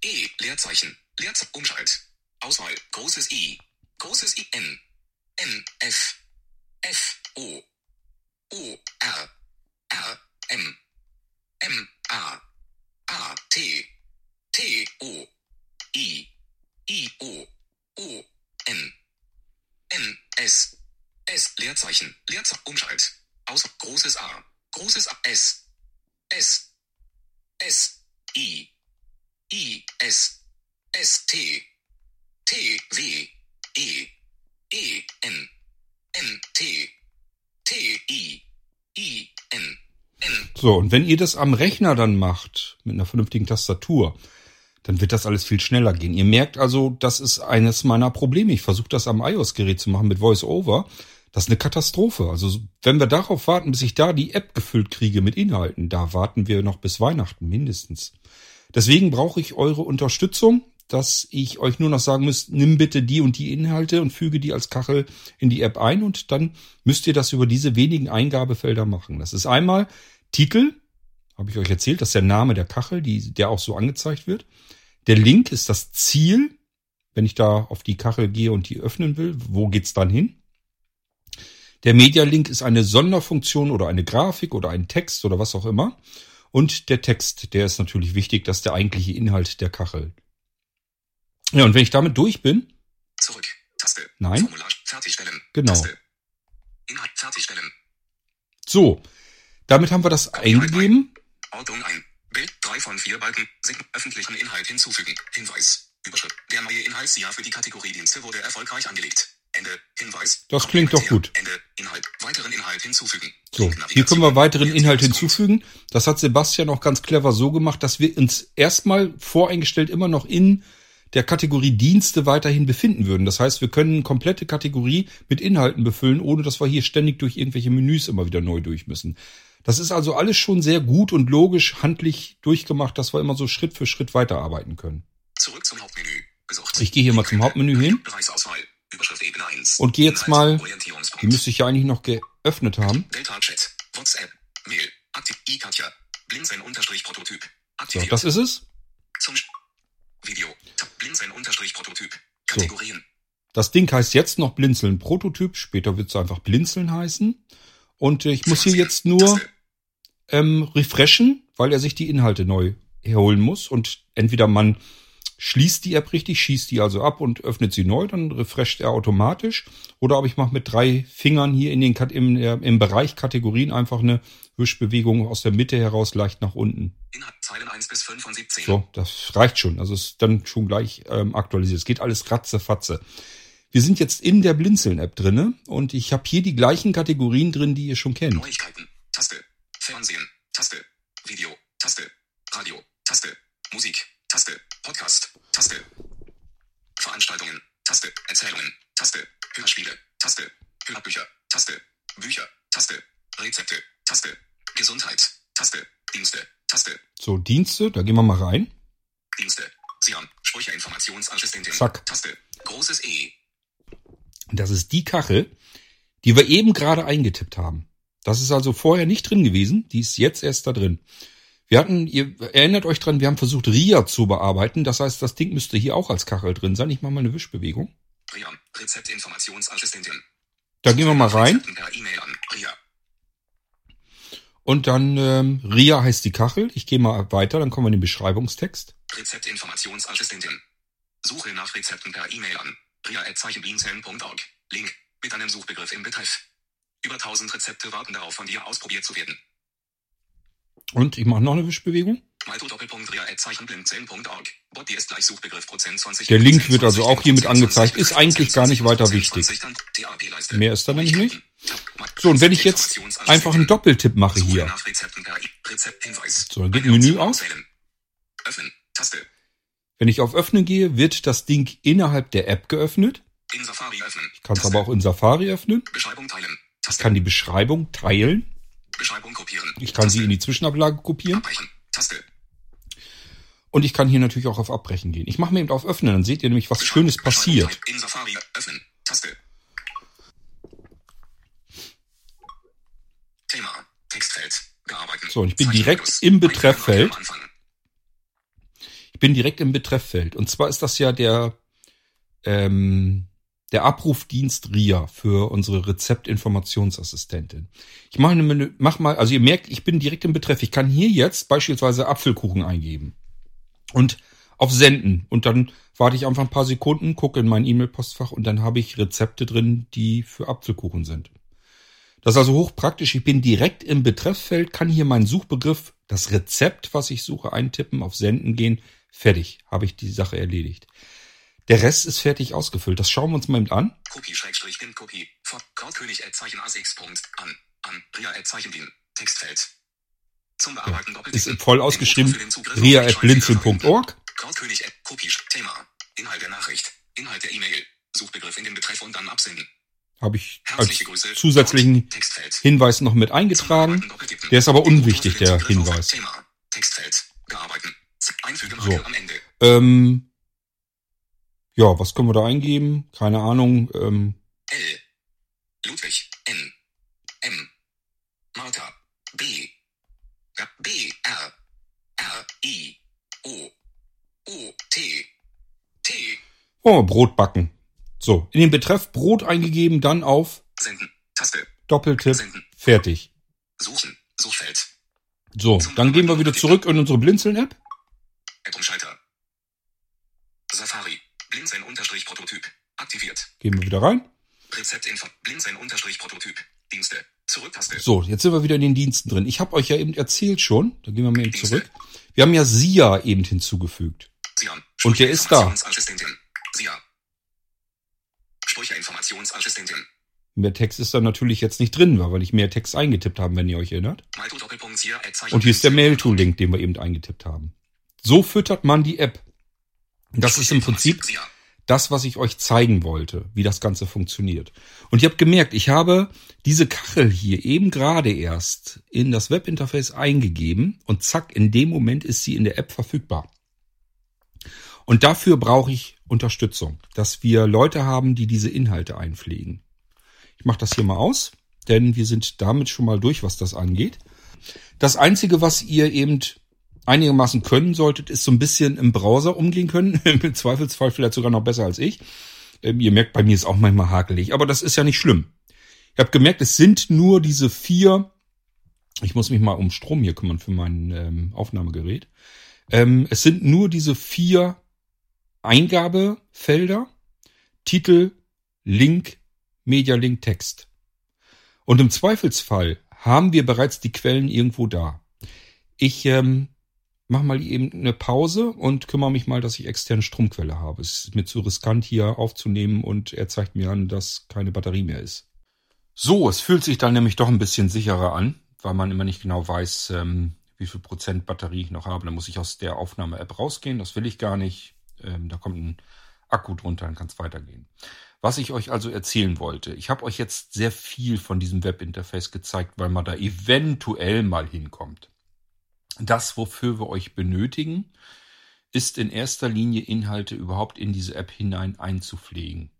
E. Leerzeichen. Leerzeichen. Umschalt. Auswahl. Großes I. Großes I. N. N. F. F. O. O. R. R. M. M. A. A. T. T. O. I. I. O. O. N. N. S. S. Leerzeichen. Leerzeichen. Umschalt. Aus. Großes A. Großes. S. S. S. I. I. S. S. T. T. W. E. E. N. N. T. T. I. I. N. N. So, und wenn ihr das am Rechner dann macht, mit einer vernünftigen Tastatur, dann wird das alles viel schneller gehen. Ihr merkt also, das ist eines meiner Probleme. Ich versuche das am iOS-Gerät zu machen mit VoiceOver. Das ist eine Katastrophe. Also wenn wir darauf warten, bis ich da die App gefüllt kriege mit Inhalten, da warten wir noch bis Weihnachten mindestens. Deswegen brauche ich eure Unterstützung, dass ich euch nur noch sagen muss, nimm bitte die und die Inhalte und füge die als Kachel in die App ein und dann müsst ihr das über diese wenigen Eingabefelder machen. Das ist einmal Titel, habe ich euch erzählt, das ist der Name der Kachel, die, der auch so angezeigt wird. Der Link ist das Ziel, wenn ich da auf die Kachel gehe und die öffnen will, wo geht's dann hin? Der Media Link ist eine Sonderfunktion oder eine Grafik oder ein Text oder was auch immer. Und der Text, der ist natürlich wichtig, das ist der eigentliche Inhalt der Kachel. Ja, und wenn ich damit durch bin, Zurück. Taste. Nein. Formular. Fertigstellen. Genau. Taste. Inhalt. Fertigstellen. so, damit haben wir das eingegeben. Ordnung ein. Bild 3 von 4 Balken. Öffentlichen Inhalt hinzufügen. Hinweis. Überschrift. Der neue Inhaltsjahr für die Kategorie Dienste wurde erfolgreich angelegt. Ende. Hinweis. Das klingt doch gut. Ende. Inhalt. Weiteren Inhalt hinzufügen. So, hier können wir weiteren Inhalt hinzufügen. Das hat Sebastian auch ganz clever so gemacht, dass wir uns erstmal voreingestellt immer noch in der Kategorie Dienste weiterhin befinden würden. Das heißt, wir können eine komplette Kategorie mit Inhalten befüllen, ohne dass wir hier ständig durch irgendwelche Menüs immer wieder neu durch müssen. Das ist also alles schon sehr gut und logisch handlich durchgemacht, dass wir immer so Schritt für Schritt weiterarbeiten können. Zurück zum Hauptmenü. Gesucht. Ich gehe hier mal zum Hauptmenü hin. Bereichsauswahl. Überschrift Ebene 1. Und gehe jetzt mal-. Die müsste ich ja eigentlich noch geöffnet haben. Delta Chat. WhatsApp. Mail. Aktiv. iKatja. Blinzeln unterstrich Prototyp. So, das ist es. Zum Video. Tab. Blinzeln unterstrich Prototyp. Kategorien. Das Ding heißt jetzt noch Blinzeln Prototyp, später wird es einfach Blinzeln heißen. Und ich muss hier jetzt nur ähm, refreshen, weil er sich die Inhalte neu herholen muss. Und entweder man schließt die App richtig, schießt die also ab und öffnet sie neu, dann refresht er automatisch. Oder aber ich mache mit drei Fingern hier in den im, äh, im Bereich Kategorien einfach eine Wischbewegung aus der Mitte heraus leicht nach unten. Inhalt. Zeilen 1 bis 75. So, das reicht schon. Also ist dann schon gleich ähm, aktualisiert. Es geht alles ratzefatze. Wir sind jetzt in der Blinzeln-App drinne und ich habe hier die gleichen Kategorien drin, die ihr schon kennt. Neuigkeiten. Taste. Fernsehen. Taste. Video. Taste. Radio. Taste. Musik. Taste. Podcast. Taste. Veranstaltungen. Taste. Erzählungen. Taste. Hörspiele. Taste. Hörbücher. Taste. Bücher. Taste. Rezepte. Taste. Gesundheit. Taste. Dienste. Taste. So, Dienste, da gehen wir mal rein. Dienste. Siam. Sprüche Informationsassistentin. Zack. Taste. Großes E. Das ist die Kachel, die wir eben gerade eingetippt haben. Das ist also vorher nicht drin gewesen, die ist jetzt erst da drin. Wir hatten, ihr erinnert euch dran, wir haben versucht, RIA zu bearbeiten. Das heißt, das Ding müsste hier auch als Kachel drin sein. Ich mache mal eine Wischbewegung. Ria. Rezeptinformationsassistentin. Da gehen wir mal rein. Und dann ähm, RIA heißt die Kachel. Ich gehe mal weiter, dann kommen wir in den Beschreibungstext. Rezeptinformationsassistentin. Suche nach Rezepten per E-Mail an. ria.zeichenbienzellen.org. Link. Mit einem Suchbegriff im Betreff. Über 1000 Rezepte warten darauf, von dir ausprobiert zu werden. Und ich mache noch eine Wischbewegung. 20. Der Link wird also auch hiermit angezeigt. Ist eigentlich gar nicht weiter wichtig. Mehr ist da nämlich nicht. So, und wenn ich jetzt einfach einen Doppeltipp mache hier. So, dann geht Menü auf. Taste. Wenn ich auf Öffnen gehe, wird das Ding innerhalb der App geöffnet. Ich kann es aber auch in Safari öffnen. Ich kann die Beschreibung teilen. Beschreibung kopieren. Ich kann sie Taste. in die Zwischenablage kopieren. Abbrechen. Taste. Und ich kann hier natürlich auch auf Abbrechen gehen. Ich mache mir eben auf Öffnen, dann seht ihr nämlich, was Schönes passiert. In Safari öffnen. Taste. Thema. Textfeld. Bearbeiten. So, und ich bin direkt im Betrefffeld. Ich bin direkt im Betrefffeld. Und zwar ist das ja der, ähm, der Abrufdienst RIA für unsere Rezeptinformationsassistentin. Ich mache eine, mach mal, also ihr merkt, ich bin direkt im Betreff. Ich kann hier jetzt beispielsweise Apfelkuchen eingeben und auf Senden. Und dann warte ich einfach ein paar Sekunden, gucke in mein E-Mail-Postfach und dann habe ich Rezepte drin, die für Apfelkuchen sind. Das ist also hochpraktisch. Ich bin direkt im Betrefffeld, kann hier meinen Suchbegriff, das Rezept, was ich suche, eintippen, auf Senden gehen. Fertig, habe ich die Sache erledigt. Der Rest ist fertig ausgefüllt. Das schauen wir uns mal eben an. Kopie Schrägstrich Pin Kopie. Vor Krautkönig at Zeichen ASX Punkt. An. An. Ria Zeichen Din. Textfeld. Zum Bearbeiten Ist doppelticken. voll Den ausgeschrieben. Den ria blinzeln.org. Krautkönig at Kopie. Thema. Inhalt der Nachricht. Inhalt der E-Mail. Suchbegriff in den Betreff und dann absenden. Habe ich als Grüße. zusätzlichen Textfeld. Hinweis noch mit eingetragen. Der ist aber Den unwichtig, den der Hinweis. Thema. Textfeld. Bearbeiten. Einfügen So. am Ende. Ähm, ja, was können wir da eingeben? Keine Ahnung. Ähm, L. Ludwig. N. M. Martha. B. B. R. R. I. O. O. T. T. wir Brot backen. So, in den Betreff Brot eingegeben, dann auf Senden. Taste. Doppeltipp. Senden. Fertig. Suchen. Suchfeld. So, dann gehen wir wieder zurück in unsere Blinzeln-App. App Umschalter. Safari. Blinzeln unterstrich Prototyp. Aktiviert. Gehen wir wieder rein. Rezeptinfo. Blinzeln unterstrich Prototyp. Dienste. Zurücktaste. So, jetzt sind wir wieder in den Diensten drin. Ich habe euch ja eben erzählt schon, da gehen wir mal eben zurück. Wir haben ja SIA eben hinzugefügt. Sian. Und der ist da. Sia. Sprüche Informationsassistentin. Mehr Text ist da natürlich jetzt nicht drin, weil wir nicht mehr Text eingetippt haben, wenn ihr euch erinnert. Und hier ist der Mail-Tool-Link, den wir eben eingetippt haben. So füttert man die App. Das ist im Prinzip das, was ich euch zeigen wollte, wie das Ganze funktioniert. Und ihr habt gemerkt, ich habe diese Kachel hier eben gerade erst in das Webinterface eingegeben und zack, in dem Moment ist sie in der App verfügbar. Und dafür brauche ich Unterstützung, dass wir Leute haben, die diese Inhalte einpflegen. Ich mache das hier mal aus, denn wir sind damit schon mal durch, was das angeht. Das Einzige, was ihr eben einigermaßen können solltet, ist so ein bisschen im Browser umgehen können. [LAUGHS] Im Zweifelsfall vielleicht sogar noch besser als ich. Ähm, ihr merkt, bei mir ist auch manchmal hakelig, aber das ist ja nicht schlimm. Ihr habt gemerkt, es sind nur diese vier. Ich muss mich mal um Strom hier kümmern für mein ähm, Aufnahmegerät. Ähm, es sind nur diese vier Eingabefelder. Titel, Link, Media Link, Text. Und im Zweifelsfall haben wir bereits die Quellen irgendwo da. Ich ähm, mache mal eben eine Pause und kümmere mich mal, dass ich externe Stromquelle habe. Es ist mir zu riskant hier aufzunehmen und er zeigt mir an, dass keine Batterie mehr ist. So, es fühlt sich dann nämlich doch ein bisschen sicherer an, weil man immer nicht genau weiß, ähm, wie viel Prozent Batterie ich noch habe. Dann muss ich aus der Aufnahme-App rausgehen. Das will ich gar nicht. Ähm, da kommt ein Akku drunter, dann kann es weitergehen. Was ich euch also erzählen wollte, ich habe euch jetzt sehr viel von diesem Webinterface gezeigt, weil man da eventuell mal hinkommt. Das, wofür wir euch benötigen, ist in erster Linie Inhalte überhaupt in diese App hinein einzupflegen.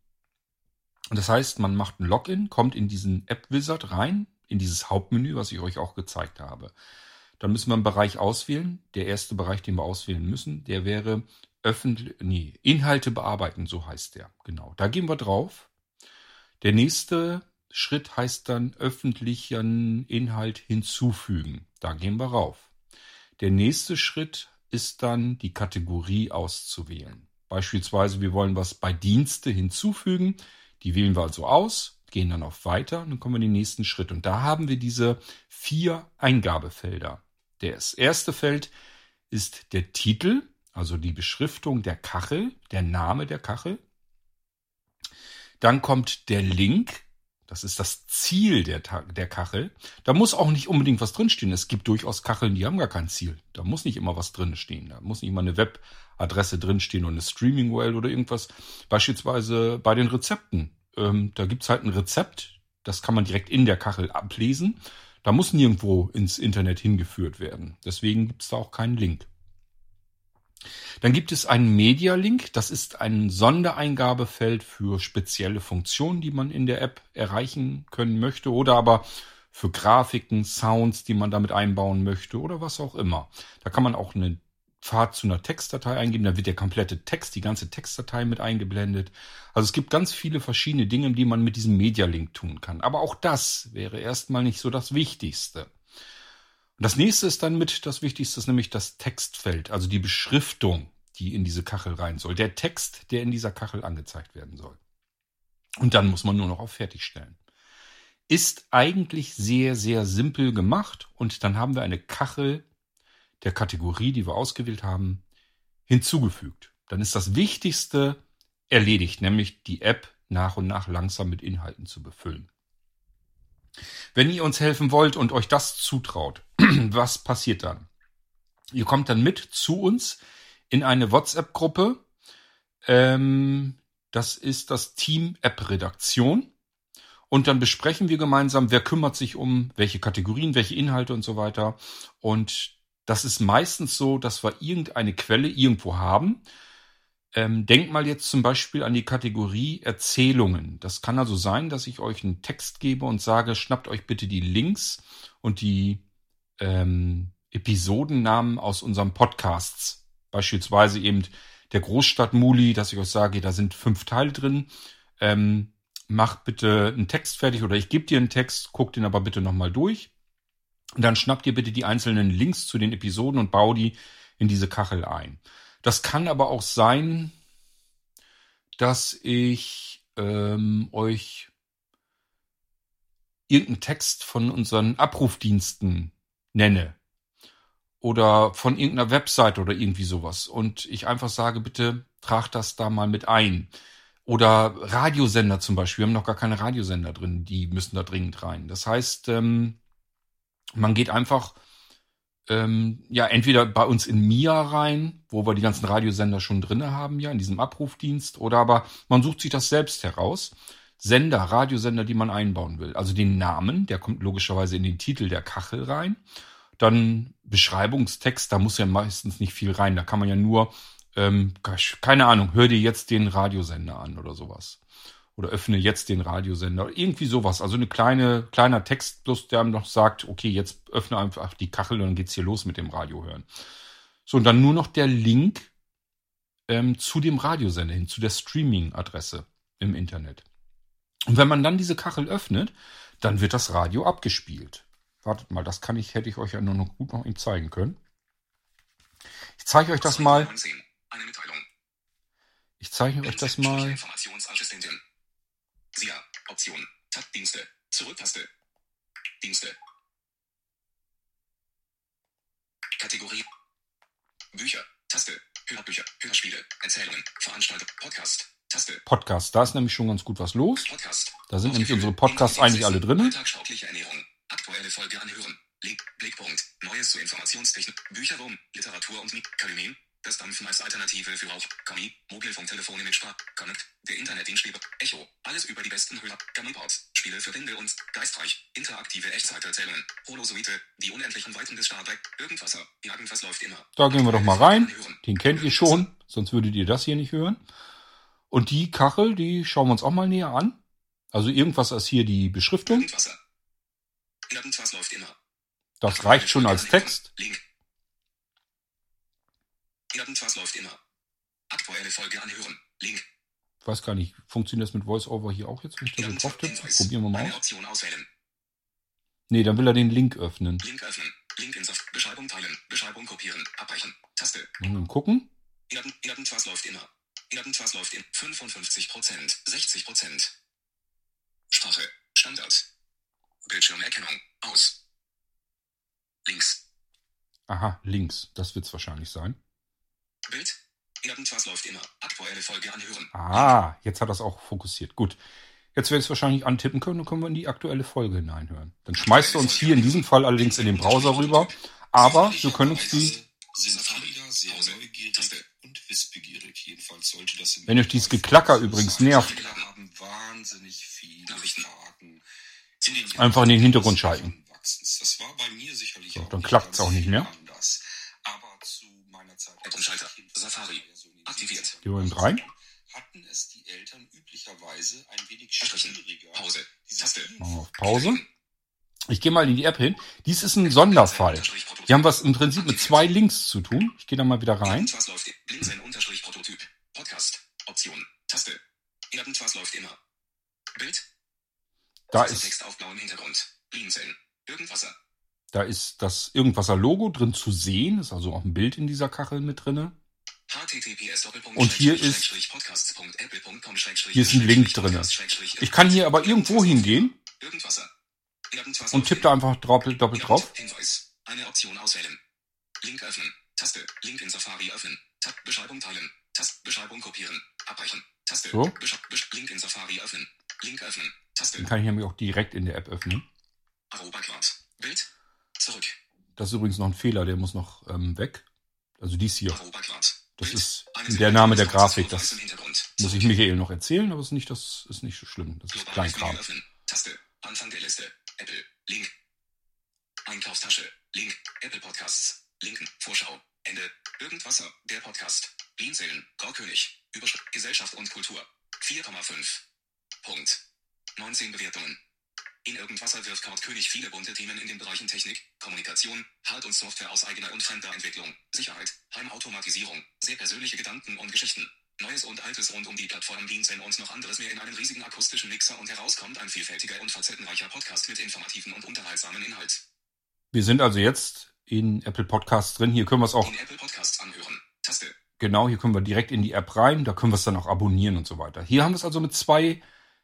Das heißt, man macht ein Login, kommt in diesen App-Wizard rein, in dieses Hauptmenü, was ich euch auch gezeigt habe. Dann müssen wir einen Bereich auswählen. Der erste Bereich, den wir auswählen müssen, der wäre öffentlich, nee, Inhalte bearbeiten, so heißt der. Genau. Da gehen wir drauf. Der nächste Schritt heißt dann öffentlichen Inhalt hinzufügen. Da gehen wir rauf. Der nächste Schritt ist dann die Kategorie auszuwählen. Beispielsweise, wir wollen was bei Dienste hinzufügen. Die wählen wir also aus, gehen dann auf Weiter und dann kommen wir in den nächsten Schritt. Und da haben wir diese vier Eingabefelder. Das erste Feld ist der Titel, also die Beschriftung der Kachel, der Name der Kachel. Dann kommt der Link, Das ist das Ziel der, der Kachel. Da muss auch nicht unbedingt was drinstehen. Es gibt durchaus Kacheln, die haben gar kein Ziel. Da muss nicht immer was drinstehen. Da muss nicht immer eine Webadresse drinstehen und eine Streaming-URL oder irgendwas. Beispielsweise bei den Rezepten. Ähm, da gibt's halt ein Rezept. Das kann man direkt in der Kachel ablesen. Da muss nirgendwo ins Internet hingeführt werden. Deswegen gibt's da auch keinen Link. Dann gibt es einen Media-Link. Das ist ein Sondereingabefeld für spezielle Funktionen, die man in der App erreichen können möchte oder aber für Grafiken, Sounds, die man damit einbauen möchte oder was auch immer. Da kann man auch eine Pfad zu einer Textdatei eingeben, dann wird der komplette Text, die ganze Textdatei mit eingeblendet. Also es gibt ganz viele verschiedene Dinge, die man mit diesem Media-Link tun kann. Aber auch das wäre erstmal nicht so das Wichtigste. Und das nächste ist dann mit das Wichtigste, nämlich das Textfeld, also die Beschriftung, die in diese Kachel rein soll. Der Text, der in dieser Kachel angezeigt werden soll. Und dann muss man nur noch auf Fertigstellen. Ist eigentlich sehr, sehr simpel gemacht und dann haben wir eine Kachel der Kategorie, die wir ausgewählt haben, hinzugefügt. Dann ist das Wichtigste erledigt, nämlich die App nach und nach langsam mit Inhalten zu befüllen. Wenn ihr uns helfen wollt und euch das zutraut, [CLEARS THROAT] was passiert dann? Ihr kommt dann mit zu uns in eine WhatsApp-Gruppe. Ähm, das ist das Team App Redaktion. Und dann besprechen wir gemeinsam, wer kümmert sich um welche Kategorien, welche Inhalte und so weiter. Und das ist meistens so, dass wir irgendeine Quelle irgendwo haben. Ähm, denkt mal jetzt zum Beispiel an die Kategorie Erzählungen. Das kann also sein, dass ich euch einen Text gebe und sage, schnappt euch bitte die Links und die ähm, Episodennamen aus unseren Podcasts. Beispielsweise eben der Großstadt-Muli, dass ich euch sage, da sind fünf Teile drin. Ähm, mach bitte einen Text fertig oder ich gebe dir einen Text, guck den aber bitte nochmal durch. Und dann schnappt ihr bitte die einzelnen Links zu den Episoden und bau die in diese Kachel ein. Das kann aber auch sein, dass ich ähm, euch irgendeinen Text von unseren Abrufdiensten nenne oder von irgendeiner Website oder irgendwie sowas und ich einfach sage, bitte trag das da mal mit ein. Oder Radiosender zum Beispiel. Wir haben noch gar keine Radiosender drin, die müssen da dringend rein. Das heißt, ähm, man geht einfach ähm, ja entweder bei uns in MIA rein, wo wir die ganzen Radiosender schon drinne haben, ja, in diesem Abrufdienst, oder aber man sucht sich das selbst heraus. Sender, Radiosender, die man einbauen will. Also den Namen, der kommt logischerweise in den Titel der Kachel rein. Dann Beschreibungstext, da muss ja meistens nicht viel rein. Da kann man ja nur, ähm, keine Ahnung, hör dir jetzt den Radiosender an oder sowas. Oder öffne jetzt den Radiosender. Irgendwie sowas. Also eine kleine, kleiner Text, bloß der noch sagt, okay, jetzt öffne einfach die Kachel und dann geht's hier los mit dem Radio hören. So, und dann nur noch der Link ähm, zu dem Radiosender hin, zu der Streaming-Adresse im Internet. Und wenn man dann diese Kachel öffnet, dann wird das Radio abgespielt. Wartet mal, das kann ich, hätte ich euch ja nur noch gut noch ihm zeigen können. Ich zeige euch das mal. Ich zeige euch das mal. SIA, Option, Tab, Dienste, Zurücktaste, Dienste. Kategorie, Bücher, Taste, Hörbücher, Hörspiele, Erzählungen, Veranstaltung, Podcast, Taste. Podcast, da ist nämlich schon ganz gut was los. Podcast. Da sind nämlich unsere Podcasts eigentlich alle drin. Alltagsschautliche Ernährung, Aktuelle Folge anhören. Link, Blickpunkt. Neues zur Informationstechnik. Bücherraum, Literatur und Kalumen. Das Dampfen als Alternative für Rauch, Kami, Mobilfunktelefone mit Sprach, Connect, der Internetdienstgeber, Echo, alles über die besten Hörer, Gummipods, Spiele für Winde und Geistreich, interaktive Echtzeiterzählungen, Holosuite, die unendlichen Weiten des Star Trek, Irgendwasser, irgendwas läuft immer. Da gehen wir doch mal rein. Den kennt ihr schon, sonst würdet ihr das hier nicht hören. Und die Kachel, die schauen wir uns auch mal näher an. Also irgendwas ist hier die Beschriftung. Irgendwas läuft immer. Das reicht schon als Text. Link. Irgendwas läuft immer. Aktuelle Folge anhören. Link. Ich weiß gar nicht, funktioniert das mit VoiceOver hier auch jetzt, wenn ich da so drauf tippe? Probieren wir mal aus. Nee, dann will er den Link öffnen. Link öffnen. Link in Soft. Beschreibung teilen. Beschreibung kopieren. Abweichen. Taste. Und dann gucken. Irgendwas läuft immer. Irgendwas läuft in 55% 60 Sprache. Standard. Bildschirmerkennung. Aus. Links. Aha, links. Das wird's wahrscheinlich sein. Bild. Irgendwas läuft immer. Aktuelle Folge anhören. Ah, jetzt hat er es auch fokussiert. Gut. Jetzt werde ich es wahrscheinlich antippen können und können wir in die aktuelle Folge hineinhören. Dann schmeißt du uns hier in diesem Fall allerdings in den Browser rüber. Aber wir können uns die Wenn euch dieses Geklacker übrigens nervt, einfach in den Hintergrund schalten. So, dann klappt es auch nicht mehr. Gehen wir mit rein. Hatten es die Eltern üblicherweise ein wenig schwieriger. Pause. Auf Pause. Ich gehe mal in die App hin. Dies ist ein Sonderfall. Die haben was im Prinzip mit zwei Links zu tun. Ich gehe da mal wieder rein. Podcast. Option. Taste. Irgendwas läuft immer. Bild. Da ist Text auf blauem Hintergrund. Irgendwasser. Da ist das Irgendwasser-Logo drin zu sehen. Ist also auch ein Bild in dieser Kachel mit drinne. Und hier ist, hier ist ein Link drinne. Ich kann hier aber irgendwo hingehen und tippe da einfach doppelt, doppelt drauf. Eine Option auswählen. Link öffnen. Taste. Link in Safari öffnen. Tab Beschreibung teilen. Taste Beschreibung kopieren. Abbrechen. Taste. So. Link in Safari öffnen. Link öffnen. Taste. Den kann ich nämlich auch direkt in der App öffnen. Bild. Zurück. Das ist übrigens noch ein Fehler, der muss noch ähm, weg. Also dies hier. Das ist der Name der Grafik. Das muss ich Michael noch erzählen, aber ist nicht, das ist nicht so schlimm. Das ist Kleinkram. Taste. Anfang der Liste. Apple. Link. Einkaufstasche. Link. Apple Podcasts. Linken. Vorschau. Ende. Irgendwasser. Der Podcast. Blinzeln. Graukönig. Überschrift. Gesellschaft und Kultur. 4,5. Punkt. 19 Bewertungen. In Irgendwasser wirft Kurt König viele bunte Themen in den Bereichen Technik, Kommunikation, Hard- und Software aus eigener und fremder Entwicklung, Sicherheit, Heimautomatisierung, sehr persönliche Gedanken und Geschichten. Neues und Altes rund um die Plattform Diensten und noch anderes mehr in einem riesigen akustischen Mixer und herauskommt ein vielfältiger und facettenreicher Podcast mit informativen und unterhaltsamen Inhalt. Wir sind also jetzt in Apple Podcasts drin. Hier können wir es auch. In Apple Podcasts anhören. Taste. Genau, hier können wir direkt in die App rein. Da können wir es dann auch abonnieren und so weiter. Hier haben wir es also mit zwei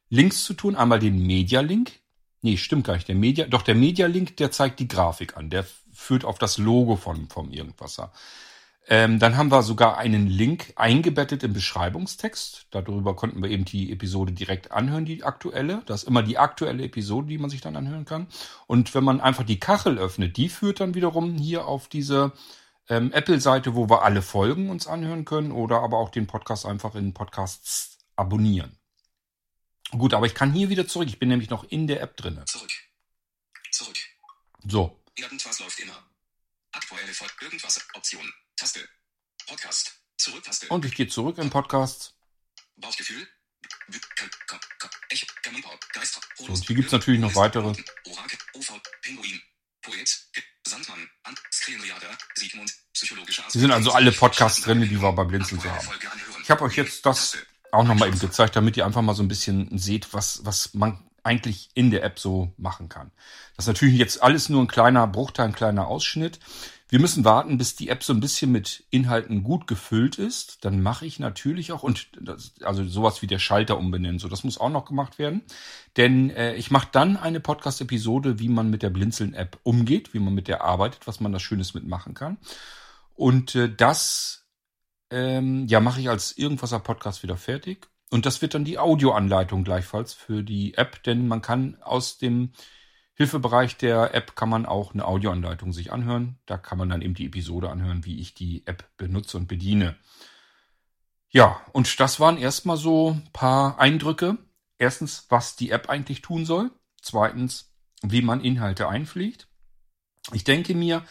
Links zu tun. Einmal den Media-Link. Nee, stimmt gar nicht. Der Media, doch der Media-Link, der zeigt die Grafik an. Der führt auf das Logo von, vom Irgendwasser. Ähm, dann haben wir sogar einen Link eingebettet im Beschreibungstext. Darüber konnten wir eben die Episode direkt anhören, die aktuelle. Das ist immer die aktuelle Episode, die man sich dann anhören kann. Und wenn man einfach die Kachel öffnet, die führt dann wiederum hier auf diese ähm, Apple-Seite, wo wir alle Folgen uns anhören können oder aber auch den Podcast einfach in Podcasts abonnieren. Gut, aber ich kann hier wieder zurück. Ich bin nämlich noch in der App drin. Zurück. Zurück. So. Irgendwas läuft immer. Aktuelle Folge. Irgendwas. Option. Taste. Podcast. Zurück. Taste. Und ich gehe zurück in Podcasts. Bauchgefühl. So, und hier gibt es natürlich noch weitere. Hier sind also alle Podcasts drin, die wir bei Blinzeln haben. Ich habe euch jetzt das auch nochmal eben gezeigt, damit ihr einfach mal so ein bisschen seht, was, was man eigentlich in der App so machen kann. Das ist natürlich jetzt alles nur ein kleiner Bruchteil, ein kleiner Ausschnitt. Wir müssen warten, bis die App so ein bisschen mit Inhalten gut gefüllt ist. Dann mache ich natürlich auch, und das, also sowas wie der Schalter umbenennen, so das muss auch noch gemacht werden. Denn äh, ich mache dann eine Podcast-Episode, wie man mit der Blinzeln-App umgeht, wie man mit der arbeitet, was man da Schönes mitmachen kann. Und äh, das ähm, ja, mache ich als Irgendwaser Podcast wieder fertig. Und das wird dann die Audioanleitung gleichfalls für die App, denn man kann aus dem Hilfebereich der App kann man auch eine Audioanleitung sich anhören. Da kann man dann eben die Episode anhören, wie ich die App benutze und bediene. Ja, und das waren erstmal so ein paar Eindrücke. Erstens, was die App eigentlich tun soll. Zweitens, wie man Inhalte einfliegt. Ich denke mir,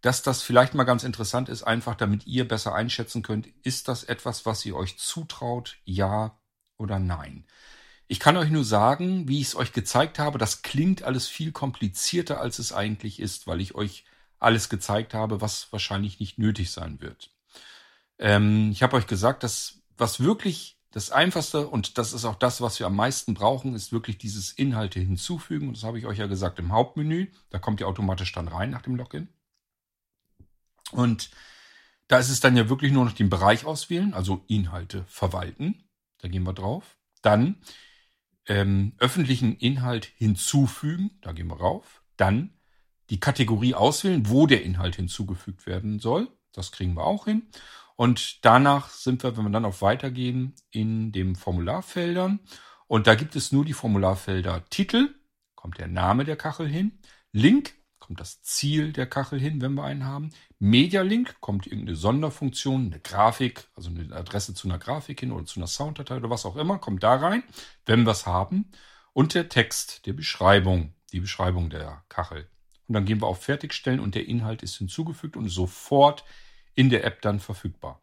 dass das vielleicht mal ganz interessant ist, einfach damit ihr besser einschätzen könnt, ist das etwas, was ihr euch zutraut, ja oder nein. Ich kann euch nur sagen, wie ich es euch gezeigt habe, das klingt alles viel komplizierter, als es eigentlich ist, weil ich euch alles gezeigt habe, was wahrscheinlich nicht nötig sein wird. Ähm, ich habe euch gesagt, dass was wirklich das Einfachste und das ist auch das, was wir am meisten brauchen, ist wirklich dieses Inhalte hinzufügen. Und das habe ich euch ja gesagt im Hauptmenü. Da kommt ihr automatisch dann rein nach dem Login. Und da ist es dann ja wirklich nur noch den Bereich auswählen, also Inhalte verwalten. Da gehen wir drauf. Dann ähm, öffentlichen Inhalt hinzufügen. Da gehen wir rauf. Dann die Kategorie auswählen, wo der Inhalt hinzugefügt werden soll. Das kriegen wir auch hin. Und danach sind wir, wenn wir dann auf Weitergehen, in den Formularfeldern. Und da gibt es nur die Formularfelder Titel, kommt der Name der Kachel hin, Link, kommt das Ziel der Kachel hin, wenn wir einen haben, Media Link, kommt irgendeine Sonderfunktion, eine Grafik, also eine Adresse zu einer Grafik hin oder zu einer Sounddatei oder was auch immer, kommt da rein, wenn wir es haben. Und der Text, der Beschreibung, die Beschreibung der Kachel. Und dann gehen wir auf Fertigstellen und der Inhalt ist hinzugefügt und sofort in der App dann verfügbar.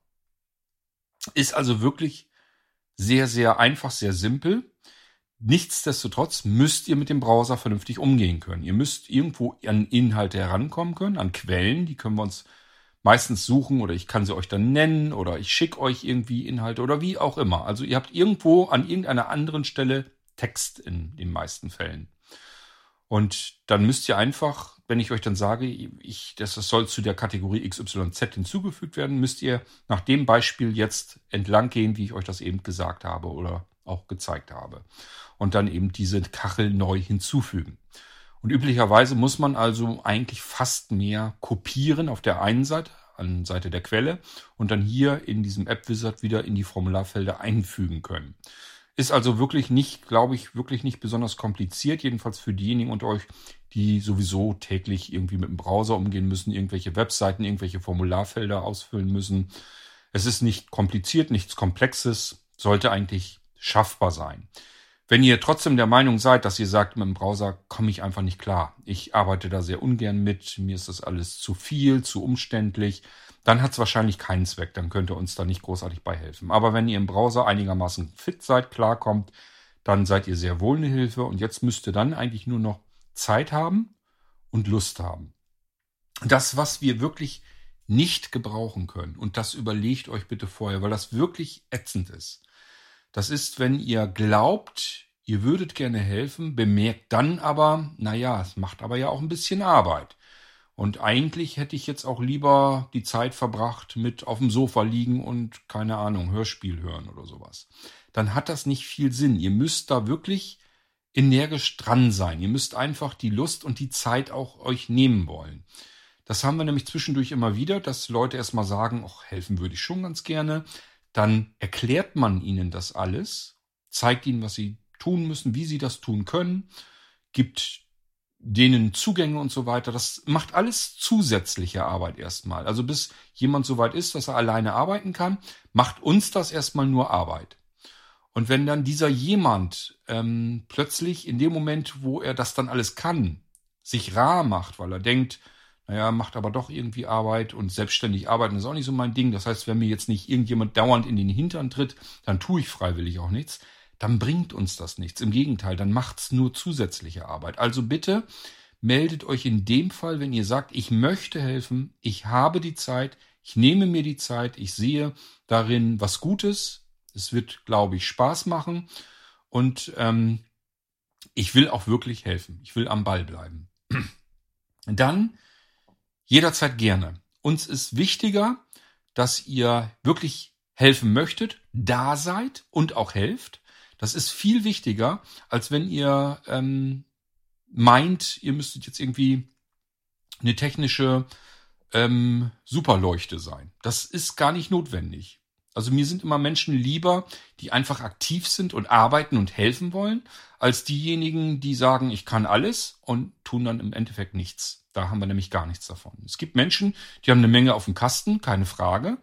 Ist also wirklich sehr, sehr einfach, sehr simpel. Nichtsdestotrotz müsst ihr mit dem Browser vernünftig umgehen können. Ihr müsst irgendwo an Inhalte herankommen können, an Quellen, die können wir uns meistens suchen oder ich kann sie euch dann nennen oder ich schicke euch irgendwie Inhalte oder wie auch immer. Also ihr habt irgendwo an irgendeiner anderen Stelle Text in den meisten Fällen. Und dann müsst ihr einfach, wenn ich euch dann sage, ich, das soll zu der Kategorie XYZ hinzugefügt werden, müsst ihr nach dem Beispiel jetzt entlang gehen, wie ich euch das eben gesagt habe oder auch gezeigt habe. Und dann eben diese Kachel neu hinzufügen. Und üblicherweise muss man also eigentlich fast mehr kopieren auf der einen Seite, an Seite der Quelle, und dann hier in diesem App Wizard wieder in die Formularfelder einfügen können. Ist also wirklich nicht, glaube ich, wirklich nicht besonders kompliziert, jedenfalls für diejenigen unter euch, die sowieso täglich irgendwie mit dem Browser umgehen müssen, irgendwelche Webseiten, irgendwelche Formularfelder ausfüllen müssen. Es ist nicht kompliziert, nichts Komplexes, sollte eigentlich schaffbar sein. Wenn ihr trotzdem der Meinung seid, dass ihr sagt, mit dem Browser komme ich einfach nicht klar, ich arbeite da sehr ungern mit, mir ist das alles zu viel, zu umständlich, dann hat es wahrscheinlich keinen Zweck, dann könnt ihr uns da nicht großartig bei helfen. Aber wenn ihr im Browser einigermaßen fit seid, klarkommt, dann seid ihr sehr wohl eine Hilfe und jetzt müsst ihr dann eigentlich nur noch Zeit haben und Lust haben. Das, was wir wirklich nicht gebrauchen können, und das überlegt euch bitte vorher, weil das wirklich ätzend ist. Das ist, wenn ihr glaubt, ihr würdet gerne helfen, bemerkt dann aber, naja, es macht aber ja auch ein bisschen Arbeit. Und eigentlich hätte ich jetzt auch lieber die Zeit verbracht mit auf dem Sofa liegen und keine Ahnung, Hörspiel hören oder sowas. Dann hat das nicht viel Sinn. Ihr müsst da wirklich energisch dran sein. Ihr müsst einfach die Lust und die Zeit auch euch nehmen wollen. Das haben wir nämlich zwischendurch immer wieder, dass Leute erstmal sagen, ach, helfen würde ich schon ganz gerne. Dann erklärt man ihnen das alles, zeigt ihnen, was sie tun müssen, wie sie das tun können, gibt denen Zugänge und so weiter. Das macht alles zusätzliche Arbeit erstmal. Also bis jemand so weit ist, dass er alleine arbeiten kann, macht uns das erstmal nur Arbeit. Und wenn dann dieser jemand ähm, plötzlich in dem Moment, wo er das dann alles kann, sich rar macht, weil er denkt, naja, macht aber doch irgendwie Arbeit und selbstständig arbeiten ist auch nicht so mein Ding. Das heißt, wenn mir jetzt nicht irgendjemand dauernd in den Hintern tritt, dann tue ich freiwillig auch nichts dann bringt uns das nichts. Im Gegenteil, dann macht's nur zusätzliche Arbeit. Also bitte meldet euch in dem Fall, wenn ihr sagt, ich möchte helfen, ich habe die Zeit, ich nehme mir die Zeit, ich sehe darin was Gutes. Es wird, glaube ich, Spaß machen und ähm, ich will auch wirklich helfen. Ich will am Ball bleiben. [CLEARS THROAT] Dann jederzeit gerne. Uns ist wichtiger, dass ihr wirklich helfen möchtet, da seid und auch helft. Das ist viel wichtiger, als wenn ihr ähm, meint, ihr müsstet jetzt irgendwie eine technische ähm, Superleuchte sein. Das ist gar nicht notwendig. Also mir sind immer Menschen lieber, die einfach aktiv sind und arbeiten und helfen wollen, als diejenigen, die sagen, ich kann alles und tun dann im Endeffekt nichts. Da haben wir nämlich gar nichts davon. Es gibt Menschen, die haben eine Menge auf dem Kasten, keine Frage.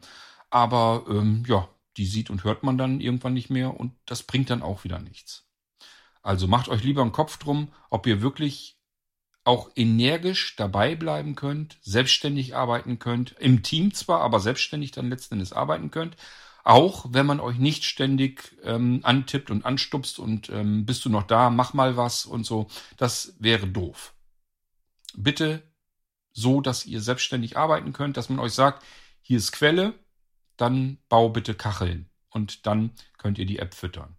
Aber ähm, ja, die sieht und hört man dann irgendwann nicht mehr und das bringt dann auch wieder nichts. Also macht euch lieber einen Kopf drum, ob ihr wirklich auch energisch dabei bleiben könnt, selbstständig arbeiten könnt, im Team zwar, aber selbstständig dann letzten Endes arbeiten könnt. Auch wenn man euch nicht ständig ähm, antippt und anstupst und ähm, bist du noch da, mach mal was und so, das wäre doof. Bitte so, dass ihr selbstständig arbeiten könnt, dass man euch sagt, hier ist Quelle, dann bau bitte Kacheln und dann könnt ihr die App füttern.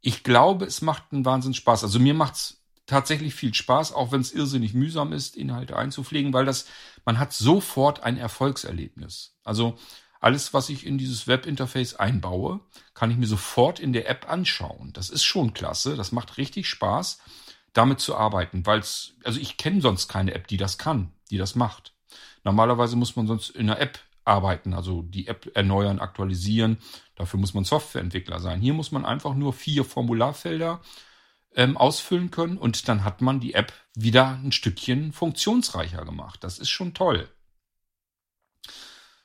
Ich glaube, es macht einen Wahnsinn Spaß. Also mir macht's tatsächlich viel Spaß, auch wenn es irrsinnig mühsam ist, Inhalte einzupflegen, weil das, man hat sofort ein Erfolgserlebnis. Also alles, was ich in dieses Webinterface einbaue, kann ich mir sofort in der App anschauen. Das ist schon klasse. Das macht richtig Spaß, damit zu arbeiten, weil es, also ich kenne sonst keine App, die das kann, die das macht. Normalerweise muss man sonst in einer App arbeiten, also die App erneuern, aktualisieren. Dafür muss man Softwareentwickler sein. Hier muss man einfach nur vier Formularfelder ähm, ausfüllen können und dann hat man die App wieder ein Stückchen funktionsreicher gemacht. Das ist schon toll.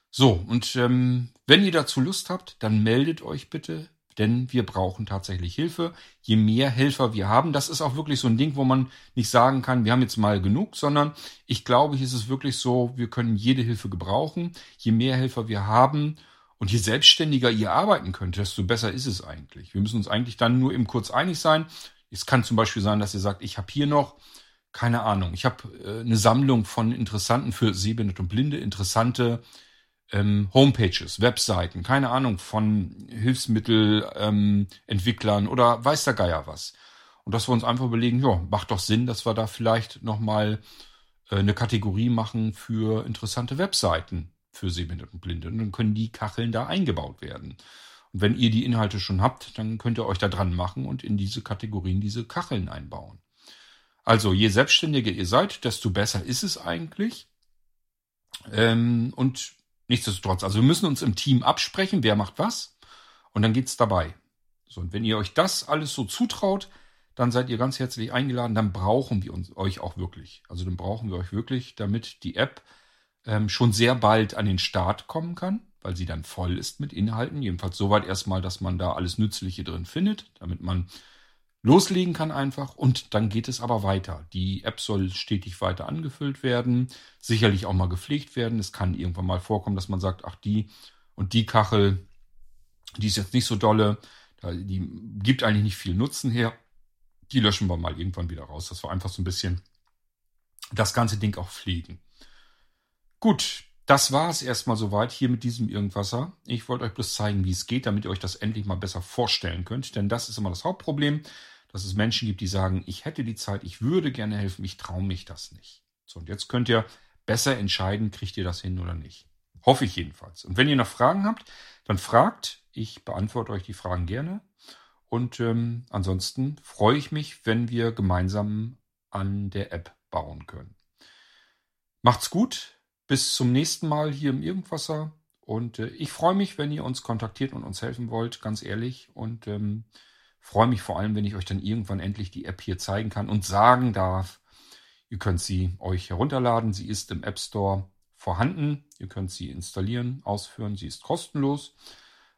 So, und ähm, wenn ihr dazu Lust habt, dann meldet euch bitte, denn wir brauchen tatsächlich Hilfe. Je mehr Helfer wir haben, das ist auch wirklich so ein Ding, wo man nicht sagen kann, wir haben jetzt mal genug, sondern ich glaube, hier ist es wirklich so, wir können jede Hilfe gebrauchen. Je mehr Helfer wir haben und je selbstständiger ihr arbeiten könnt, desto besser ist es eigentlich. Wir müssen uns eigentlich dann nur eben kurz einig sein. Es kann zum Beispiel sein, dass ihr sagt, ich habe hier noch, keine Ahnung, ich habe äh, eine Sammlung von interessanten, für Sehbehinderte und Blinde, interessante ähm, Homepages, Webseiten, keine Ahnung, von Hilfsmittelentwicklern ähm, oder weiß der Geier was. Und dass wir uns einfach überlegen, ja, macht doch Sinn, dass wir da vielleicht nochmal äh, eine Kategorie machen für interessante Webseiten für Sehbehinderte und Blinde. Und dann können die Kacheln da eingebaut werden. Und wenn ihr die Inhalte schon habt, dann könnt ihr euch da dran machen und in diese Kategorien diese Kacheln einbauen. Also je selbstständiger ihr seid, desto besser ist es eigentlich. Ähm, und nichtsdestotrotz, also wir müssen uns im Team absprechen, wer macht was. Und dann geht's dabei. So, und wenn ihr euch das alles so zutraut, dann seid ihr ganz herzlich eingeladen. Dann brauchen wir uns, euch auch wirklich. Also dann brauchen wir euch wirklich, damit die App ähm, schon sehr bald an den Start kommen kann weil sie dann voll ist mit Inhalten. Jedenfalls soweit erstmal, dass man da alles Nützliche drin findet, damit man loslegen kann einfach. Und dann geht es aber weiter. Die App soll stetig weiter angefüllt werden, sicherlich auch mal gepflegt werden. Es kann irgendwann mal vorkommen, dass man sagt, ach die und die Kachel, die ist jetzt nicht so dolle, die gibt eigentlich nicht viel Nutzen her. Die löschen wir mal irgendwann wieder raus, dass wir einfach so ein bisschen das ganze Ding auch pflegen. Gut, das war es erstmal soweit hier mit diesem Irgendwasser. Ich wollte euch bloß zeigen, wie es geht, damit ihr euch das endlich mal besser vorstellen könnt. Denn das ist immer das Hauptproblem, dass es Menschen gibt, die sagen, ich hätte die Zeit, ich würde gerne helfen, ich traue mich das nicht. So, und jetzt könnt ihr besser entscheiden, kriegt ihr das hin oder nicht. Hoffe ich jedenfalls. Und wenn ihr noch Fragen habt, dann fragt. Ich beantworte euch die Fragen gerne. Und ähm, ansonsten freue ich mich, wenn wir gemeinsam an der App bauen können. Macht's gut bis zum nächsten Mal hier im Irgendwasser. Und äh, ich freue mich, wenn ihr uns kontaktiert und uns helfen wollt, ganz ehrlich. Und ähm, freue mich vor allem, wenn ich euch dann irgendwann endlich die App hier zeigen kann und sagen darf, ihr könnt sie euch herunterladen. Sie ist im App Store vorhanden. Ihr könnt sie installieren, ausführen. Sie ist kostenlos.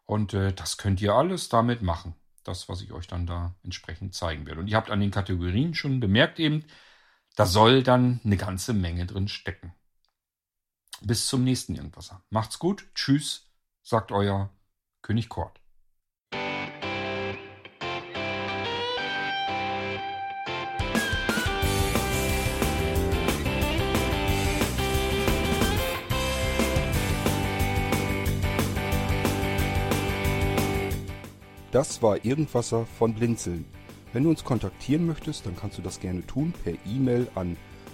Und äh, das könnt ihr alles damit machen. Das, was ich euch dann da entsprechend zeigen werde. Und ihr habt an den Kategorien schon bemerkt eben, da soll dann eine ganze Menge drin stecken. Bis zum nächsten Irgendwasser. Macht's gut. Tschüss, sagt euer König Kort. Das war Irgendwasser von Blinzeln. Wenn du uns kontaktieren möchtest, dann kannst du das gerne tun per E-Mail an